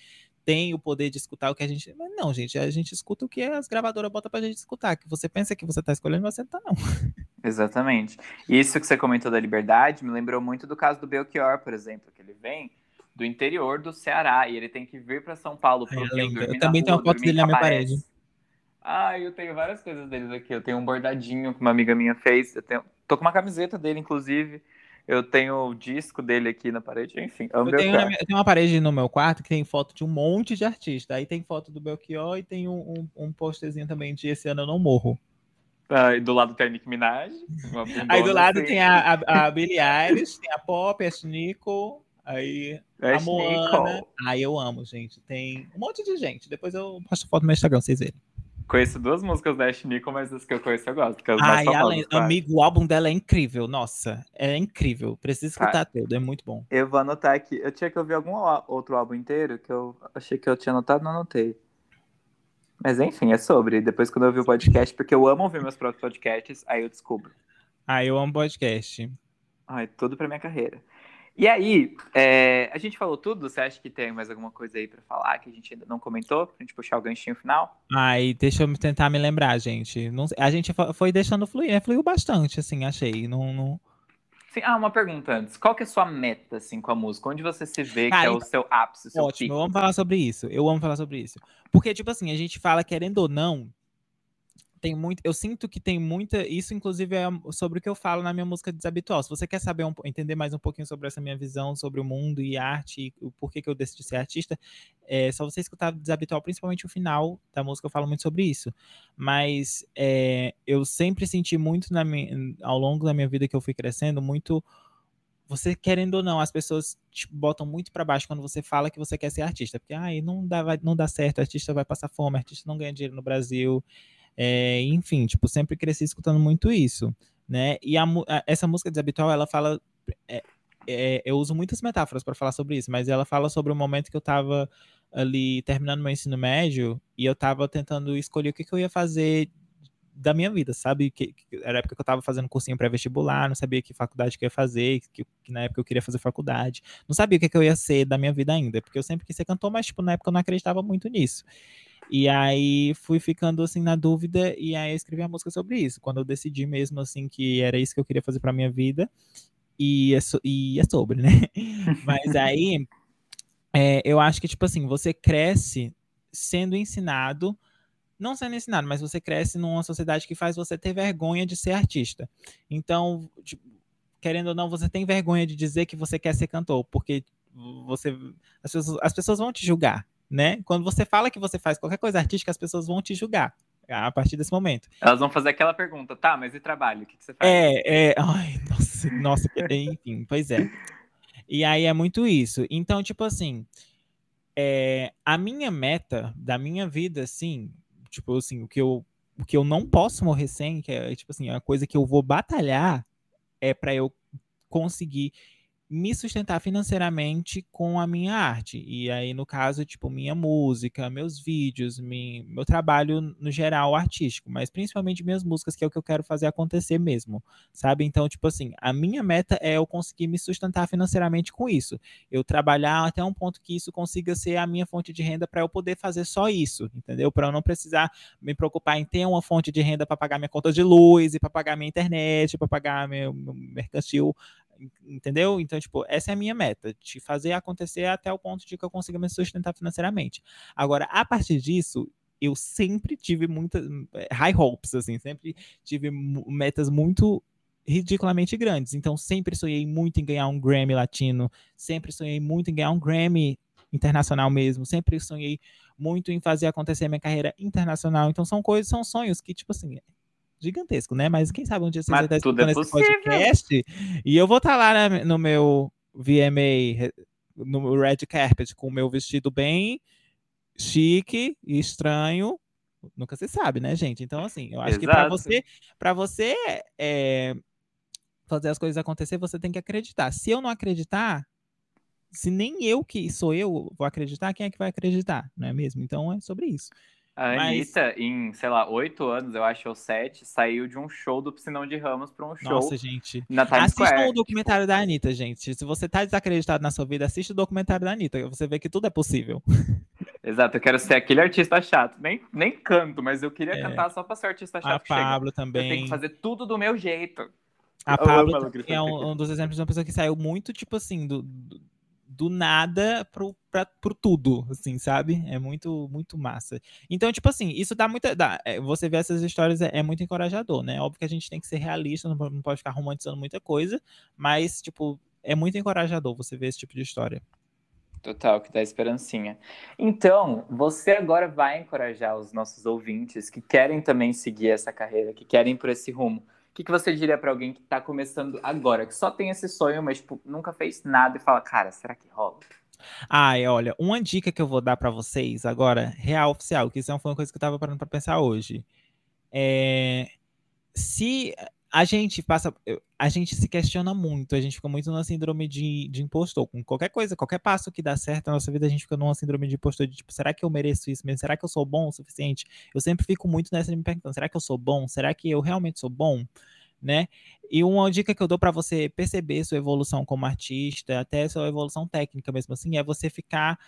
tem o poder de escutar o que a gente. Mas não, gente, a gente escuta o que as gravadoras botam pra gente escutar. Que você pensa que você tá escolhendo, mas você não tá, não. Exatamente. Isso que você comentou da liberdade me lembrou muito do caso do Belchior, por exemplo, que ele vem do interior do Ceará e ele tem que vir para São Paulo pro eu, eu também tenho uma foto dele na minha parede. Ah, eu tenho várias coisas deles aqui. Eu tenho um bordadinho que uma amiga minha fez. Eu tenho... tô com uma camiseta dele, inclusive. Eu tenho o disco dele aqui na parede, enfim. É eu, tenho minha, eu, tenho uma parede no meu quarto que tem foto de um monte de artistas. Aí tem foto do Belchior e tem um, um, um posterzinho também de Esse Ano Eu Não Morro. Ah, e do lado tem a Nick Minaj. Aí do lado assim. tem a, a, a Billie Eilish, tem a Pop, a Nico, aí a Moana. Aí eu amo, gente. Tem um monte de gente. Depois eu posto foto no meu Instagram, vocês verem. Conheço duas músicas da Ash Nico, mas as que eu conheço eu gosto. Ai, famosas, amigo, o álbum dela é incrível. Nossa, é incrível. Preciso escutar ah, tudo, é muito bom. Eu vou anotar aqui. Eu tinha que ouvir algum outro álbum inteiro que eu achei que eu tinha anotado, não anotei. Mas enfim, é sobre. Depois quando eu ouvir o podcast, porque eu amo ouvir meus próprios podcasts, aí eu descubro. Ah, eu amo podcast. Ai, tudo pra minha carreira. E aí, é, a gente falou tudo? Você acha que tem mais alguma coisa aí para falar que a gente ainda não comentou? Pra gente puxar o ganchinho final? Ai, deixa eu tentar me lembrar, gente. Não, a gente foi deixando fluir, né? Fluiu bastante, assim, achei. Não, não... Sim, ah, uma pergunta antes. Qual que é a sua meta, assim, com a música? Onde você se vê que é o seu ápice, o seu Ótimo, pico? eu amo falar sobre isso. Eu amo falar sobre isso. Porque, tipo assim, a gente fala, querendo ou não, tem muito, eu sinto que tem muita, isso inclusive é sobre o que eu falo na minha música Desabitual. Se você quer saber um, entender mais um pouquinho sobre essa minha visão sobre o mundo e arte e o porquê que eu decidi ser artista, é só você escutar Desabitual, principalmente o final da música, eu falo muito sobre isso. Mas é, eu sempre senti muito na minha, ao longo da minha vida que eu fui crescendo, muito você querendo ou não, as pessoas te botam muito para baixo quando você fala que você quer ser artista, porque ai, não dá, não dá certo, artista vai passar fome, artista não ganha dinheiro no Brasil. É, enfim, tipo, sempre cresci escutando muito isso, né? E a, a, essa música desabitual, ela fala. É, é, eu uso muitas metáforas para falar sobre isso, mas ela fala sobre o momento que eu tava ali terminando meu ensino médio e eu tava tentando escolher o que, que eu ia fazer da minha vida, sabe? Que, que era a época que eu tava fazendo cursinho pré-vestibular, não sabia que faculdade que eu ia fazer, que, que, na época eu queria fazer faculdade, não sabia o que, que eu ia ser da minha vida ainda, porque eu sempre quis ser cantor, mas, tipo, na época eu não acreditava muito nisso. E aí fui ficando, assim, na dúvida, e aí escrevi a música sobre isso, quando eu decidi mesmo, assim, que era isso que eu queria fazer pra minha vida, e é, so, e é sobre, né? Mas aí, é, eu acho que, tipo assim, você cresce sendo ensinado não sendo ensinado, mas você cresce numa sociedade que faz você ter vergonha de ser artista. Então, querendo ou não, você tem vergonha de dizer que você quer ser cantor, porque você as pessoas, as pessoas vão te julgar, né? Quando você fala que você faz qualquer coisa artística, as pessoas vão te julgar a partir desse momento. Elas vão fazer aquela pergunta, tá, mas e trabalho? O que, que você faz? É, é, ai, nossa, nossa, enfim, pois é. E aí é muito isso. Então, tipo assim, é, a minha meta da minha vida, assim, tipo assim, o que eu, o que eu não posso morrer sem, que é, tipo assim, a coisa que eu vou batalhar é para eu conseguir me sustentar financeiramente com a minha arte. E aí, no caso, tipo, minha música, meus vídeos, mi, meu trabalho no geral artístico, mas principalmente minhas músicas, que é o que eu quero fazer acontecer mesmo, sabe? Então, tipo assim, a minha meta é eu conseguir me sustentar financeiramente com isso. Eu trabalhar até um ponto que isso consiga ser a minha fonte de renda para eu poder fazer só isso, entendeu? Para eu não precisar me preocupar em ter uma fonte de renda para pagar minha conta de luz e para pagar minha internet, para pagar meu, meu mercantil entendeu? Então, tipo, essa é a minha meta, de fazer acontecer até o ponto de que eu consiga me sustentar financeiramente. Agora, a partir disso, eu sempre tive muitas eh, high hopes, assim, sempre tive metas muito ridiculamente grandes. Então, sempre sonhei muito em ganhar um Grammy latino, sempre sonhei muito em ganhar um Grammy internacional mesmo, sempre sonhei muito em fazer acontecer minha carreira internacional. Então, são coisas, são sonhos que, tipo assim, gigantesco, né? Mas quem sabe um dia vocês vão estar escutando é esse podcast e eu vou estar lá né, no meu VMA, no red carpet, com o meu vestido bem chique e estranho. Nunca se sabe, né, gente? Então, assim, eu acho Exato. que para você, para você é, fazer as coisas acontecer, você tem que acreditar. Se eu não acreditar, se nem eu que sou eu vou acreditar, quem é que vai acreditar, não é mesmo? Então é sobre isso. A Anitta, Mas... em, sei lá, oito anos, eu acho, ou sete, saiu de um show do Piscinão de Ramos para um show. Nossa, gente. Na Times Assista Square. o documentário tipo... da Anitta, gente. Se você tá desacreditado na sua vida, assiste o documentário da Anitta. Você vê que tudo é possível. Exato, eu quero ser aquele artista chato. Nem, nem canto, mas eu queria é. cantar só pra ser artista chato. A Pablo também. Eu tenho que fazer tudo do meu jeito. A Pablo é um, um, dos exemplos de uma pessoa que saiu muito, tipo assim, do, do do nada pro, pra, pro tudo, assim, sabe? É muito, muito massa. Então, tipo assim, isso dá muita. Dá, é, você vê essas histórias é, é, muito encorajador, né? Óbvio que a gente tem que ser realista, não, não pode ficar romantizando muita coisa, mas, tipo, é muito encorajador você ver esse tipo de história. Total, que dá esperancinha. Então, você agora vai encorajar os nossos ouvintes que querem também seguir essa carreira, que querem ir por esse rumo. Que, que você diria para alguém que está começando agora, que só tem esse sonho, mas tipo, nunca fez nada e fala, cara, será que rola? Ai, olha, uma dica que eu vou dar para vocês agora, real oficial, que isso foi uma coisa que eu tava parando para pensar hoje. É, se a gente passa, a gente se questiona muito, a gente fica muito na síndrome de, de impostor, com qualquer coisa, qualquer passo que dá certo na nossa vida, a gente fica numa síndrome de impostor, de tipo, será que eu mereço isso mesmo? Será que eu sou bom o suficiente? Eu sempre fico muito nessa me perguntando, será que eu sou bom? Será que eu realmente sou bom? Né? E uma dica que eu dou para você perceber sua evolução como artista, até sua evolução técnica mesmo assim, é você ficar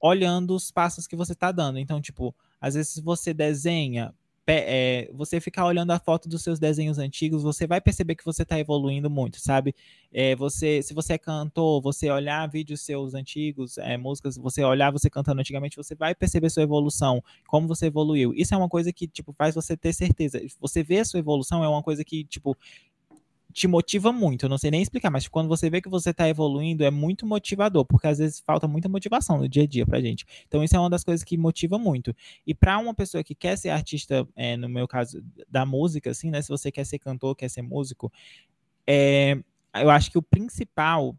olhando os passos que você está dando. Então, tipo, às vezes você desenha é, você ficar olhando a foto dos seus desenhos antigos, você vai perceber que você está evoluindo muito, sabe? É, você, se você é cantor, você olhar vídeos seus antigos, é, músicas, você olhar você cantando antigamente, você vai perceber sua evolução, como você evoluiu. Isso é uma coisa que, tipo, faz você ter certeza. Você vê a sua evolução é uma coisa que, tipo, te motiva muito. Eu não sei nem explicar, mas quando você vê que você está evoluindo, é muito motivador, porque às vezes falta muita motivação no dia a dia pra gente. Então, isso é uma das coisas que motiva muito. E para uma pessoa que quer ser artista, é, no meu caso, da música, assim, né? Se você quer ser cantor, quer ser músico, é, eu acho que o principal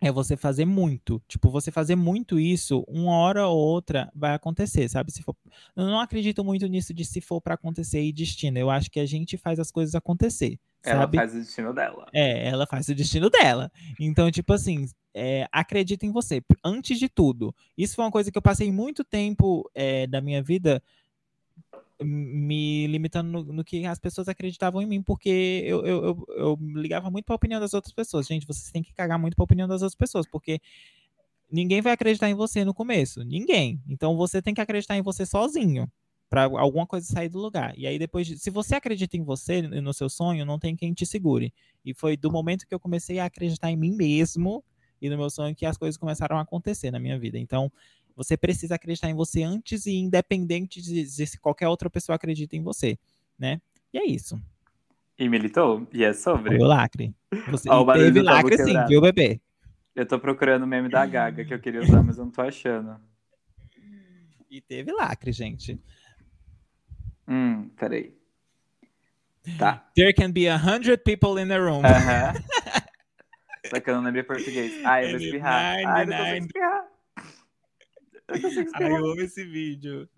é você fazer muito. Tipo, você fazer muito isso, uma hora ou outra vai acontecer, sabe? Se for... Eu não acredito muito nisso de se for para acontecer e destino. Eu acho que a gente faz as coisas acontecer Ela sabe? faz o destino dela. É, ela faz o destino dela. Então, tipo assim, é, acredita em você, antes de tudo. Isso foi uma coisa que eu passei muito tempo é, da minha vida me limitando no, no, que as pessoas acreditavam em mim, porque eu, eu, eu, eu ligava muito para a opinião das outras pessoas. Gente, vocês têm que cagar muito para a opinião das outras pessoas, porque ninguém vai acreditar em você no começo. Ninguém. Então você tem que acreditar em você sozinho para alguma coisa sair do lugar. E aí depois, se você acredita em você, no seu sonho, não tem quem te segure. E foi do momento que eu comecei a acreditar em mim mesmo e no meu sonho que as coisas começaram a acontecer na minha vida. Então, você precisa acreditar em você antes e independente de, de se qualquer outra pessoa acredita em você, né? E é isso. E militou? E é sobre? O lacre. Você oh, teve lacre sim, viu, bebê? Eu tô procurando o meme da Gaga que eu queria usar, mas eu não tô achando. E teve lacre, gente. Hum, peraí. Tá. There can be a hundred people in the room. Uh -huh. Só que eu não lembrei português. Ai, eu vou espirrar. Ai, eu não espirrar. Ai, eu amo esse vídeo.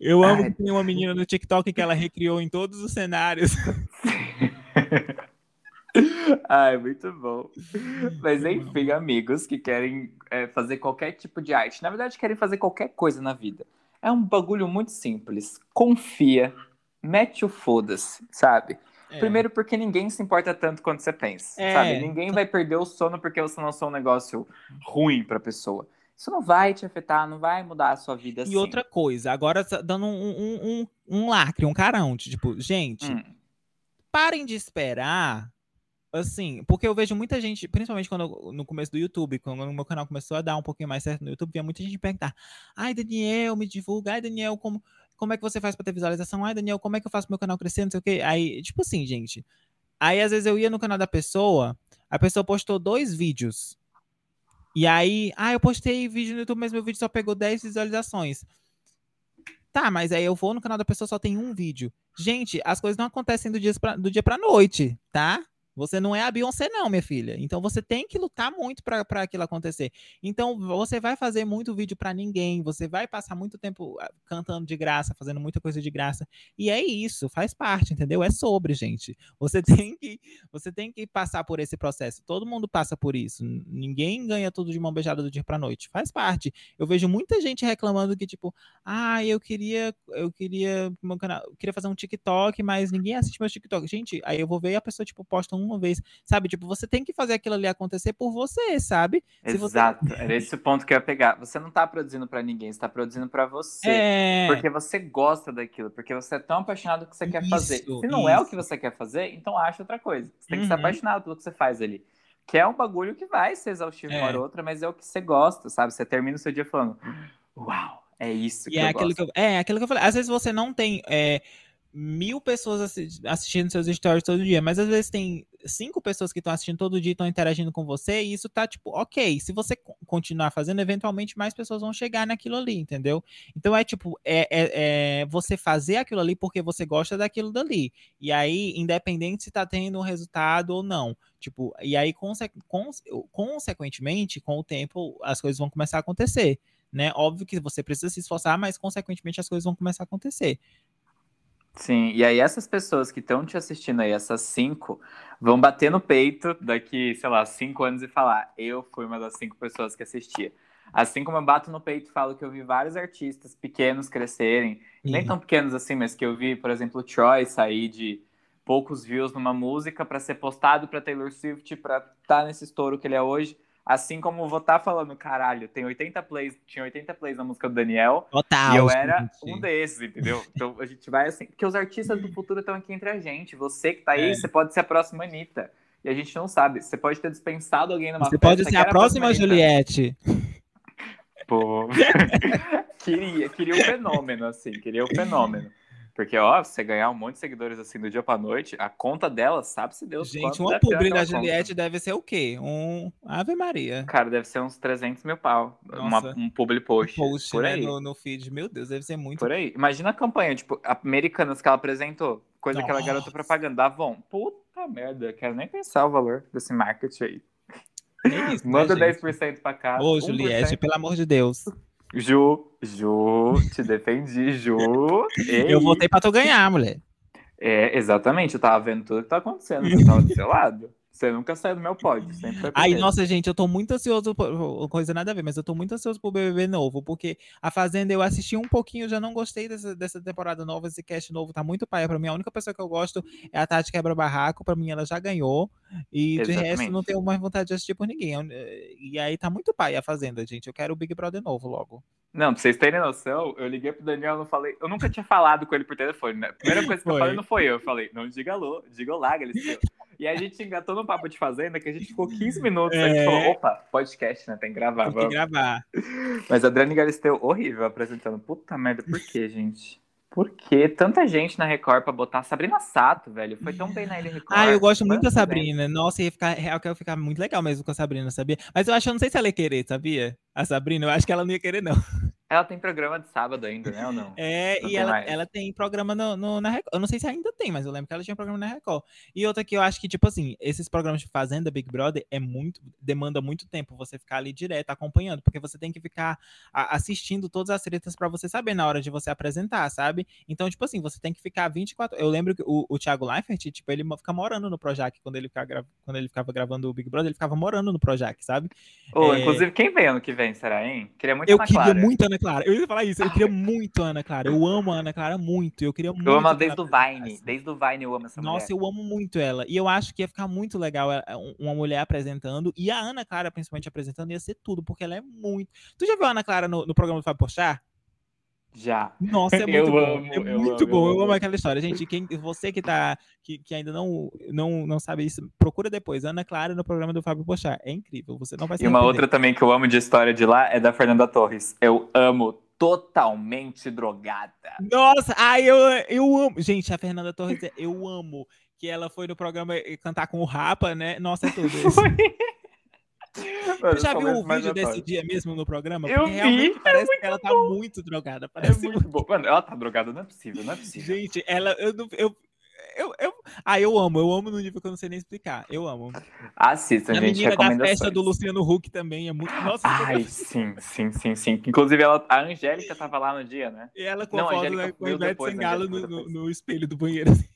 Eu amo Ai. que tem uma menina no TikTok que ela recriou em todos os cenários. Ai, muito bom. Mas enfim, amigos que querem é, fazer qualquer tipo de arte, na verdade, querem fazer qualquer coisa na vida. É um bagulho muito simples. Confia, mete o foda-se, sabe? É. Primeiro porque ninguém se importa tanto quanto você pensa, é. sabe? Ninguém vai perder o sono porque você lançou um negócio ruim pra pessoa. Isso não vai te afetar, não vai mudar a sua vida e assim. Outra coisa, agora tá dando um, um, um, um lacre, um carão, tipo, gente, hum. parem de esperar, assim, porque eu vejo muita gente, principalmente quando no começo do YouTube, quando o meu canal começou a dar um pouquinho mais certo no YouTube, via muita gente perguntar, ai, Daniel, me divulga, ai, Daniel, como, como é que você faz para ter visualização? Ai, Daniel, como é que eu faço meu canal crescer, não sei o quê. Aí, tipo assim, gente, aí às vezes eu ia no canal da pessoa, a pessoa postou dois vídeos, e aí, ah, eu postei vídeo no YouTube, mas meu vídeo só pegou 10 visualizações. Tá, mas aí eu vou no canal da pessoa, só tem um vídeo. Gente, as coisas não acontecem do dia pra, do dia pra noite, tá? Você não é a Beyoncé, não, minha filha. Então você tem que lutar muito para aquilo acontecer. Então você vai fazer muito vídeo para ninguém, você vai passar muito tempo ah, cantando de graça, fazendo muita coisa de graça. E é isso, faz parte, entendeu? É sobre, gente. Você tem que, você tem que passar por esse processo. Todo mundo passa por isso. Ninguém ganha tudo de mão beijada do dia para noite. Faz parte. Eu vejo muita gente reclamando que tipo, ah, eu queria, eu queria meu canal, eu queria fazer um TikTok, mas ninguém assiste meu TikTok. Gente, aí eu vou ver e a pessoa tipo posta um uma vez, sabe? Tipo, você tem que fazer aquilo ali acontecer por você, sabe? Exato, você... era esse o ponto que eu ia pegar. Você não tá produzindo para ninguém, você tá produzindo para você. É... Porque você gosta daquilo, porque você é tão apaixonado que você quer isso, fazer. Se não isso. é o que você quer fazer, então acha outra coisa. Você tem que uhum. ser apaixonado pelo que você faz ali. Que é um bagulho que vai ser exaustivo é. uma hora ou outra, mas é o que você gosta, sabe? Você termina o seu dia falando, uau, é isso que e é eu aquilo gosto. Que eu, é aquilo que eu falei. Às vezes você não tem é, mil pessoas assistindo seus stories todo dia, mas às vezes tem cinco pessoas que estão assistindo todo dia estão interagindo com você, e isso tá tipo, ok, se você continuar fazendo, eventualmente mais pessoas vão chegar naquilo ali, entendeu? Então é tipo, é, é, é você fazer aquilo ali porque você gosta daquilo dali. E aí, independente se tá tendo um resultado ou não. Tipo, e aí, conse consequentemente, com o tempo, as coisas vão começar a acontecer. Né? Óbvio que você precisa se esforçar, mas consequentemente as coisas vão começar a acontecer. Sim, e aí essas pessoas que estão te assistindo aí, essas cinco, vão bater no peito daqui, sei lá, cinco anos e falar: eu fui uma das cinco pessoas que assistia. Assim como eu bato no peito e falo que eu vi vários artistas pequenos crescerem, uhum. nem tão pequenos assim, mas que eu vi, por exemplo, o Troy sair de poucos views numa música para ser postado para Taylor Swift, para estar tá nesse estouro que ele é hoje. Assim como vou estar tá falando, caralho, tem 80 plays, tinha 80 plays na música do Daniel. Total, e eu era um desses, entendeu? Então a gente vai assim. Porque os artistas do futuro estão aqui entre a gente. Você que tá aí, é. você pode ser a próxima Anitta. E a gente não sabe. Você pode ter dispensado alguém numa Você pode ser a próxima, próxima Juliette. Pô. queria, queria o um fenômeno, assim, queria o um fenômeno. Porque, ó, você ganhar um monte de seguidores assim do dia pra noite, a conta dela, sabe-se Deus Gente, uma publi da Juliette conta. deve ser o quê? Um Ave Maria. Cara, deve ser uns 300 mil pau. Uma, um publi post. Um post, por né, aí. No, no, feed. Meu Deus, deve ser muito. Por aí. Imagina a campanha, tipo, Americanas que ela apresentou. Coisa Nossa. que ela garota propaganda. Da Avon. Puta merda, quero nem pensar o valor desse marketing aí. É isso, Manda né, 10% pra cá. Ô, Juliette, pelo amor de Deus. Ju, Ju, te defendi, Ju. Ei. Eu voltei pra tu ganhar, mulher. É, exatamente, eu tava vendo tudo que tá acontecendo, você tava do seu lado. Você nunca saiu do meu pódio, sempre foi Ai, primeiro. nossa, gente, eu tô muito ansioso, por, coisa nada a ver, mas eu tô muito ansioso pro BBB novo, porque a Fazenda eu assisti um pouquinho, já não gostei dessa, dessa temporada nova, esse cast novo tá muito paia pra mim. A única pessoa que eu gosto é a Tati Quebra Barraco, pra mim ela já ganhou, e de resto Exatamente. não tenho mais vontade de assistir por ninguém. Eu- E aí tá muito paia a Fazenda, gente. Eu quero o Big Brother novo logo. Não, pra vocês terem noção, eu liguei pro Daniel, não falei. Eu nunca tinha falado com ele por telefone, né? A primeira coisa que eu Foi. falei não foi eu. Eu falei, não diga alô, diga olá, Galisteu. E aí a gente engatou no papo de fazenda que a gente ficou 15 minutos. Aí a gente É. falou, opa, podcast, né? Tem que gravar. Tem que gravar. Mas a Adriane Galisteu, horrível apresentando. Puta merda, por que, gente? Por que tanta gente na Record pra botar Sabrina Sato, velho? Foi tão bem na Ilha Record. Ah, eu gosto muito da? Sabrina. Nossa, ia ficar, real que ia ficar muito legal mesmo com a Sabrina, sabia? Mas eu acho, eu não sei se ela ia querer, sabia? A Sabrina, eu acho que ela não ia querer, não. Ela tem programa de sábado ainda, né? Ou não? É, Não e ela, mais. ela tem programa no, no- na Record. Eu não sei se ainda tem, mas eu lembro que ela tinha programa na Record. E outra que eu acho que, tipo assim, esses programas de Fazenda, Big Brother, é muito. demanda muito tempo você ficar ali direto acompanhando, porque você tem que ficar a- assistindo todas as tretas pra você saber na hora de você apresentar, sabe? Então, tipo assim, você tem que ficar 24. Eu lembro que o, o Thiago Leifert, tipo, ele fica morando no Projac quando ele, fica gra- quando ele ficava gravando o Big Brother, ele ficava morando no Projac, sabe? Ô, É. Inclusive, quem vem ano que vem, será, hein? Queria muito Eu queria Clara. muito Ana Clara. Eu ia falar isso, eu queria muito a Ana Clara. Eu amo a Ana Clara muito. Eu queria muito. Eu amo ela desde o. Vine. Desde o Vine eu amo essa Nossa, mulher. eu amo muito ela. E eu acho que ia ficar muito legal ela- um- uma mulher apresentando. E a Ana Clara, principalmente, apresentando, ia ser tudo, porque ela é muito. Tu já viu a Ana Clara no, no programa do Fábio Porchat? Já. Nossa, é muito Eu bom. amo, é eu muito amo, bom. eu Eu amo amo. aquela história. Gente, quem, você que tá. Que, que ainda não, não, não sabe isso, procura depois. Ana Clara no programa do Fábio Porchat. É incrível. Você não vai se E uma arrepender. outra também que eu amo de história de lá é da Fernanda Torres. Eu amo totalmente drogada. Nossa, ai, eu, eu amo. Gente, a Fernanda Torres, eu amo que ela foi no programa eh, cantar com o Rapa, né? Nossa, é tudo isso. Mano, Você já viu o mais vídeo desse dia mesmo no programa? Eu Porque vi, realmente é parece que ela tá muito drogada. É Parece muito bom. Mano, ela tá drogada, não é possível, não é possível. Gente, ela. Eu, eu, eu, eu, ah, eu amo, eu amo no nível que eu não sei nem explicar. Eu amo. Assistam, a gente, menina da festa do Luciano Huck também é muito. Nossa, Ai, sim, sim, sim, sim. Inclusive, ela, a Angélica tava lá no dia, né? e ela com Não, a a foto Angélica né, com o Ivete a Sangalo no, no, no espelho do banheiro.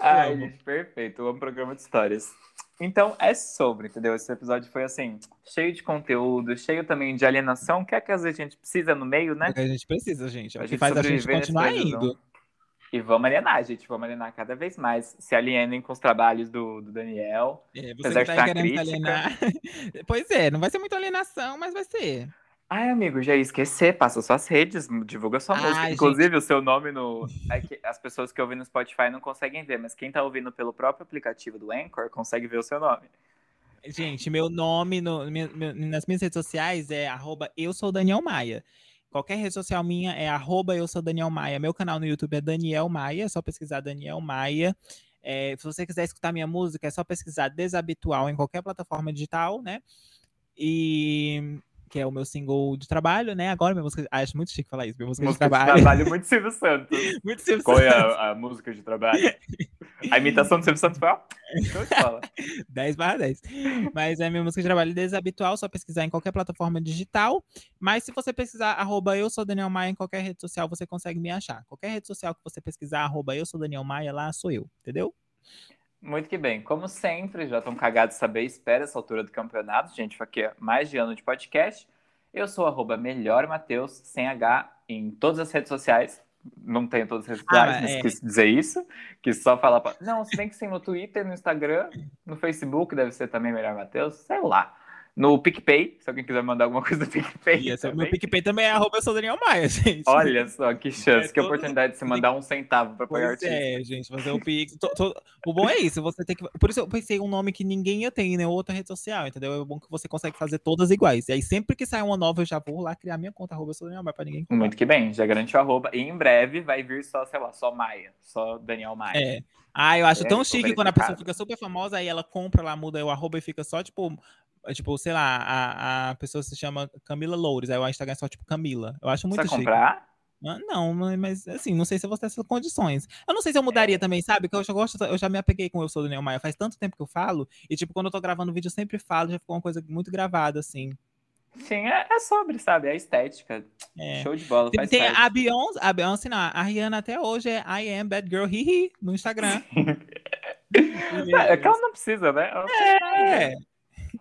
Ai, gente, perfeito. Eu amo programa de histórias. Então, é sobre, entendeu? Esse episódio foi, assim, cheio de conteúdo, cheio também de alienação, que é que às vezes a gente precisa no meio, É né? o que a gente precisa, gente. É o Pra que gente faz a gente continuar indo. E vamos alienar, gente. Vamos alienar cada vez mais. Se alienem com os trabalhos do, do Daniel. É, você que tá uma querendo crítica. alienar. pois é, não vai ser muita alienação, mas vai ser. Ai, amigo, já ia esquecer. Passa suas redes, divulga sua Ai, música. gente. Inclusive, o seu nome no. é as pessoas que ouvem no Spotify não conseguem ver, mas quem tá ouvindo pelo próprio aplicativo do Anchor consegue ver o seu nome. Gente, meu nome no- meu- nas minhas redes sociais é arroba eu sou Daniel Maia. Qualquer rede social minha é arroba eu sou Daniel Maia. Meu canal no YouTube é Daniel Maia, é só pesquisar Daniel Maia. É, se você quiser escutar minha música, é só pesquisar Desabitual em qualquer plataforma digital, né? E que é o meu single de trabalho, né? Agora minha música. Ah, acho muito chique falar isso. Minha música, Música de de trabalho. trabalho muito Silvio Santos. muito Silvio Qual é Santos. a, a música de trabalho? A imitação do Silvio Santos foi, ó. Show de bola. 10 barra 10. Mas é minha música de trabalho desabitual, só pesquisar em qualquer plataforma digital. Mas se você pesquisar arroba eu sou Daniel Maia em qualquer rede social, você consegue me achar. Qualquer rede social que você pesquisar arroba eu sou Daniel Maia, lá sou eu, entendeu? Muito que bem. Como sempre, já estão cagados de saber, espera essa altura do campeonato. Gente, aqui mais de ano de podcast. Eu sou arroba melhor Mateus, sem H, em todas as redes sociais. Não tenho todas as redes Ah, sociais, mas mas é. quis dizer isso. Que só falar pra... Não, se bem que sim no Twitter, no Instagram, no Facebook, deve ser também melhor Mateus, sei lá. No PicPay, se alguém quiser mandar alguma coisa do PicPay. Esse é também. meu PicPay também é arroba eu sou Daniel Maia, gente. Olha só, que chance, É que oportunidade de se mandar um centavo para apoiar o Pois artista. é, gente, fazer o Pix. O bom é isso, você tem que. Por isso eu pensei um nome que ninguém ia ter nenhuma outra rede social, entendeu? É bom que você consegue fazer todas iguais. E aí, sempre que sai uma nova, eu já vou lá criar minha conta, arroba eu sou Daniel Maia, pra ninguém comprar. Muito que bem, já garantiu arroba. E em breve vai vir só, sei lá, só Maia. Só Daniel Maia. É. Ah, eu acho É, tão tô chique quando a pessoa fica super famosa, aí ela compra lá, muda o arroba e fica só, tipo, tipo, sei lá, a, a pessoa se chama Camila Loures, aí o Instagram é só, tipo, Camila. Eu acho muito Precisa chique. comprar? Ah, Não, mas- assim, não sei se eu vou ter essas condições. Eu não sei se eu É. mudaria também, sabe? Que eu já gosto, eu já me apeguei com Eu Sou Daniel Maia. Faz tanto tempo que eu falo, e tipo, quando eu tô gravando vídeo, eu sempre falo, já ficou uma coisa muito gravada, assim. Sim, é, é sobre, sabe? É estética. É. Show de bola. Tem, tem a Beyoncé, a Beyoncé não, a Rihanna até hoje é I am bad girl hihi no Instagram. É que ela não precisa, né? Ela É,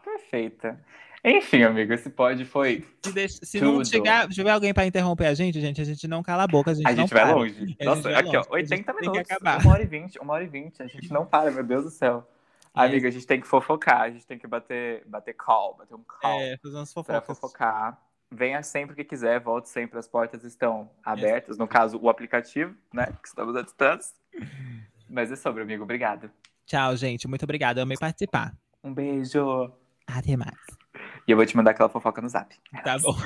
Perfeita. Enfim, amigo, esse pod foi. se, deixa- se não chegar, tiver alguém pra interromper a gente, gente, a gente não cala a boca, a gente A não gente vai para. longe. A Nossa, gente vai aqui, ó, longe, gente 80 tem que minutos. Uma hora e vinte, uma hora e vinte. A gente não para, meu Deus do céu. Amiga, a gente tem que fofocar, a gente tem que bater, bater call, bater um call É, fazer umas pra fofocas. fofocar. Venha sempre que quiser, volte sempre, as portas estão abertas. No caso, o aplicativo, né? Que estamos à distância. Mas é sobre, amigo. Obrigado. Tchau, gente. Muito obrigada. Eu amei participar. Um beijo. Até mais. E eu vou te mandar aquela fofoca no zap. Tá bom.